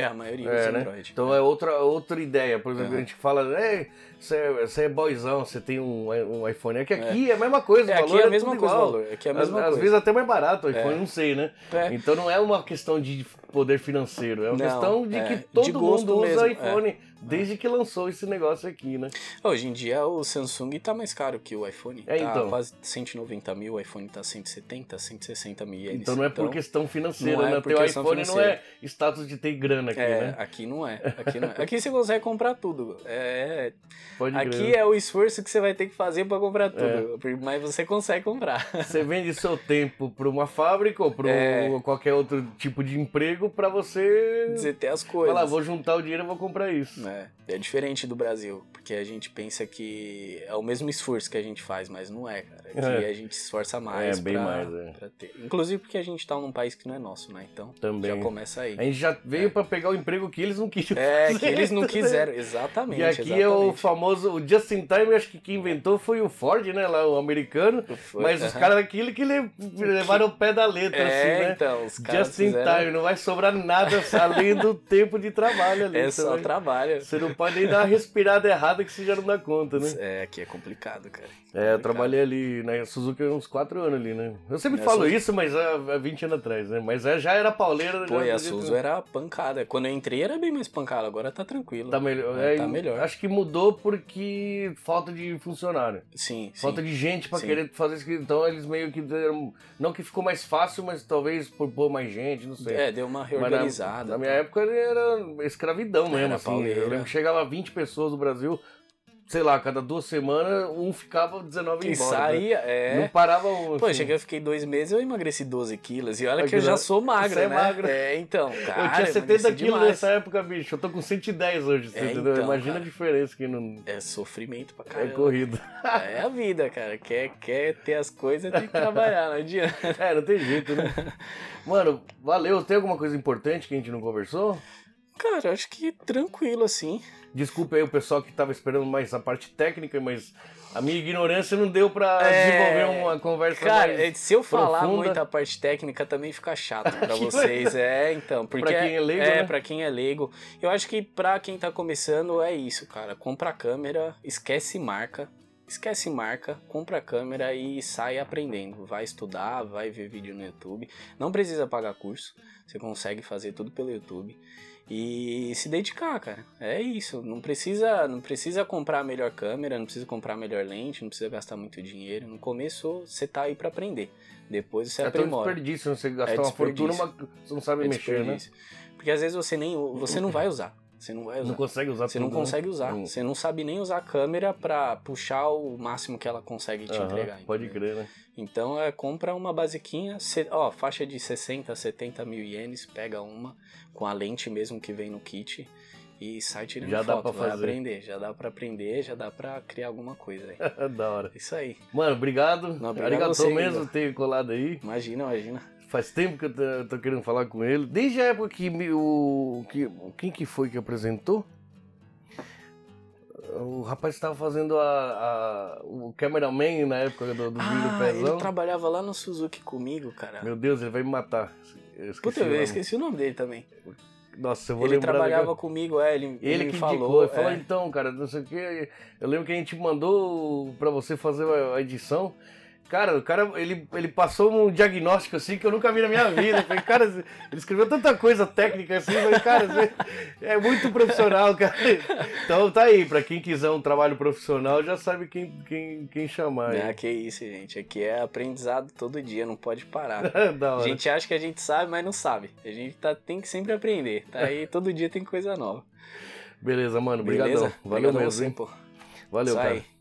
É, a maioria É, usa né? Android. Então é outra, outra ideia. Por exemplo, Aham. a gente fala, é, você é, é boyzão, você tem um, um iPhone. É que aqui é, a mesma coisa, É, o aqui valor é a mesma coisa igual. valor. Aqui é a Às, mesma às coisa. vezes até mais barato o iPhone, É. não sei, né? É. Então não é uma questão de poder financeiro, é uma Não, questão de é, que de todo gosto mundo usa mesmo, é. iPhone desde que lançou esse negócio aqui, né? Hoje em dia o Samsung tá mais caro que o iPhone. É, tá então. quase 190 mil, o iPhone tá 170, 160 mil. Então não é por questão financeira, não é né? por Teu questão iPhone não financeira. é status de ter grana aqui, É, né? aqui não é. Aqui não é. Aqui você consegue comprar tudo. É, Pode aqui crer. é o esforço que você vai ter que fazer pra comprar tudo. Mas você consegue comprar. Você vende seu tempo para uma fábrica ou para É. qualquer outro tipo de emprego para você Você ter as coisas. falar, vou juntar o dinheiro e vou comprar isso. É, é diferente do Brasil, porque a gente pensa que é o mesmo esforço que a gente faz, mas não é, cara. Aqui É. a gente se esforça mais É, bem pra, mais, é. pra ter. Inclusive porque a gente tá num país que não é nosso, né? Então Também. já começa aí. A gente já veio para pegar o emprego que eles não queriam É, fazer. que eles não quiseram, exatamente. E aqui exatamente. é o famoso, o Just in Time, acho que quem inventou foi o Ford, né, lá o americano. Foi- Mas os Aham. caras aquilo que le- levaram o pé da letra, É, assim, né? então, os caras Just in fizeram- time, não vai sobrar nada além do tempo de trabalho ali. É só vai- trabalho. Você não pode nem dar uma respirada errada que você já não dá conta, né? É, aqui é complicado, cara. É, eu trabalhei ali na Suzuki há uns 4 anos ali, né? Eu sempre É, falo Suzu- isso, mas há há 20 anos atrás, né? Mas é, já era pauleira. Pô, já, e a já- Suzu era pancada. Quando eu entrei era bem mais pancada, agora tá tranquilo. Tá melhor. É, É, tá melhor. Acho que mudou porque falta de funcionário. Sim, sim. Falta de gente pra Sim. querer fazer isso. Então eles meio que deram. Não que ficou mais fácil, mas talvez por pôr mais gente, não sei. É, deu uma Mas na- reorganizada. Na, minha tá. época era escravidão mesmo, Era assim. pauleira. Eu lembro que chegava 20 pessoas do Brasil, sei lá, cada duas semanas, um ficava 19 E embora. né? saía, é. Não parava um. Pô, assim. cheguei, eu fiquei dois meses, eu emagreci 12 quilos. E olha que eu já sou magro, Você é né? magro. É, então, cara. Eu tinha 70 emagreci quilos demais. nessa época, bicho. Eu tô com 110 hoje, É, entendeu? então, Imagina cara. a diferença que não. É sofrimento pra É caramba. corrida. É a vida, cara. Quer, quer ter as coisas, tem que trabalhar, não adianta. É, não tem jeito, né? Mano, valeu. Tem alguma coisa importante que a gente não conversou? Cara, acho que tranquilo, assim. Desculpa aí o pessoal que tava esperando mais a parte técnica, mas a minha ignorância não deu pra É, desenvolver uma conversa Cara, mais... se eu falar profunda. muito a parte técnica também fica chato pra Que vocês. É, então, porque Pra quem é leigo, é né? para quem é leigo. Eu acho que pra quem tá começando é isso, cara. Compra a câmera, esquece marca. Esquece marca, compra a câmera e sai aprendendo. Vai estudar, vai ver vídeo no YouTube. Não precisa pagar curso. Você consegue fazer tudo pelo YouTube. E se dedicar, cara. É isso. Não precisa, não precisa comprar a melhor câmera, não precisa comprar a melhor lente, não precisa gastar muito dinheiro. No começo você tá aí pra aprender. Depois você É aprimora. desperdício você gastar É uma fortuna, mas você não sabe É mexer, né? Porque às vezes você nem você não vai usar. Você não. Não consegue usar Você não tudo, né? consegue usar. Hum. Você não sabe nem usar a câmera pra puxar o máximo que ela consegue te Aham, entregar. Pode entendeu? crer, né? Então é compra uma basiquinha, se- ó, faixa de 60, 70 mil ienes, pega uma com a lente mesmo que vem no kit e sai tirando Já dá foto. pra vai fazer. aprender, já dá pra aprender, já dá pra criar alguma coisa aí. da hora. Isso aí. Mano, obrigado. Não, obrigado Arigatou a você, mesmo ter colado aí. Imagina, imagina. Faz tempo que eu tô, tô querendo falar com ele. Desde a época que me- o. Que, quem que foi que apresentou? O rapaz estava fazendo a, a- o cameraman na época do, do vídeo Ah, pezão. ele trabalhava lá no Suzuki comigo, cara. Meu Deus, ele vai me matar. Eu esqueci Puta, eu esqueci o nome dele também. Nossa, eu vou Ele lembrar trabalhava daqui a- comigo, é, ele, Ele ele que falou. indicou, ele falou, é. então, cara, não sei o que. Eu lembro que a gente mandou pra você fazer a edição. Cara, o cara, ele, ele passou um diagnóstico assim que eu nunca vi na minha vida. Eu falei, cara, ele escreveu tanta coisa técnica assim, falei, cara, é muito profissional, cara. Então tá aí, pra quem quiser um trabalho profissional, já sabe quem, quem, quem chamar. Ah, que isso, gente. Aqui é aprendizado todo dia, não pode parar. A gente acha que a gente sabe, mas não sabe. A gente tá, tem que sempre aprender. Tá aí, todo dia tem coisa nova. Beleza, mano, Beleza? obrigadão. Valeu mesmo, você. Valeu, Isso cara. aí.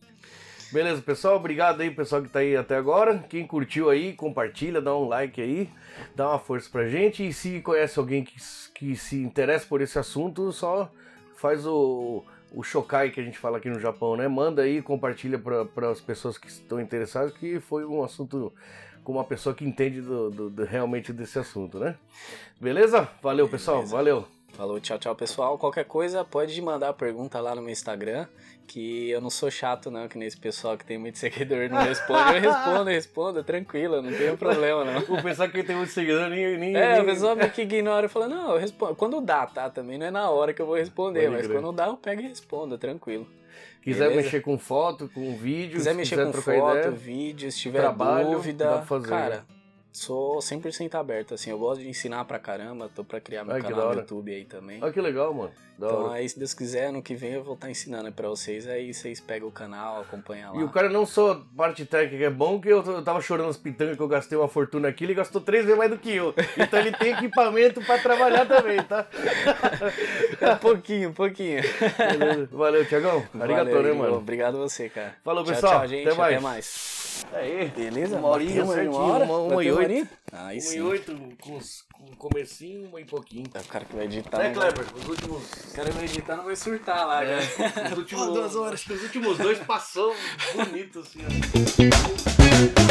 Beleza, pessoal, obrigado aí, pessoal que tá aí até agora. Quem curtiu aí, compartilha, dá um like aí, dá uma força pra gente. E se conhece alguém que, que se interessa por esse assunto, só faz o, o shokai que a gente fala aqui no Japão, né? Manda aí, compartilha para as pessoas que estão interessadas, que foi um assunto com uma pessoa que entende do, do- do- realmente desse assunto, né? Beleza? Valeu, pessoal, Beleza. valeu. Falou, tchau, tchau, pessoal. Qualquer coisa, pode mandar pergunta lá no meu Instagram, que eu não sou chato, não, que nesse pessoal que tem muito seguidor e não responde. Eu respondo, eu respondo, tranquilo, não tem problema, não. O pessoal que tem muito seguidor nem. nem É, nem- a pessoa meio que ignora e fala, não, eu respondo. Quando dá, tá? Também não é na hora que eu vou responder, Pode mas crer. quando dá, eu pego e respondo, tranquilo. Quiser Beleza? mexer com foto, com vídeo, quiser se mexer quiser com foto, ideia. vídeo, se tiver trabalho, dúvida, cara? Sou 100% aberto, assim, eu gosto de ensinar pra caramba, tô pra criar meu Ai, canal no. YouTube aí também. Olha que legal, mano. Da Então hora. aí, se Deus quiser, ano que vem eu vou estar ensinando pra vocês, aí vocês pegam o canal, acompanham lá. E o cara não só parte técnica é bom, que eu, eu tava chorando as pitangas que eu gastei uma fortuna aqui, ele gastou três vezes mais do que eu. Então ele tem equipamento pra trabalhar também, tá? É pouquinho, pouquinho. Beleza. Valeu, Tiagão. Arigatou, Valeu, né, mano? Obrigado você, cara. Falou, Tchau, pessoal. Tchau, gente. Até mais. Até mais. Aí, Beleza? Uma horinha certinho, uma hora? uma- uma e oito. horinha? Aí um sim. e oito, com, com comecinho, uma e pouquinho. É o cara que vai editar. Né, não vai- Kleber? Os últimos... O cara vai editar não vai surtar lá, É, cara. os últimos, Os últimos dois passou bonito, assim, ó.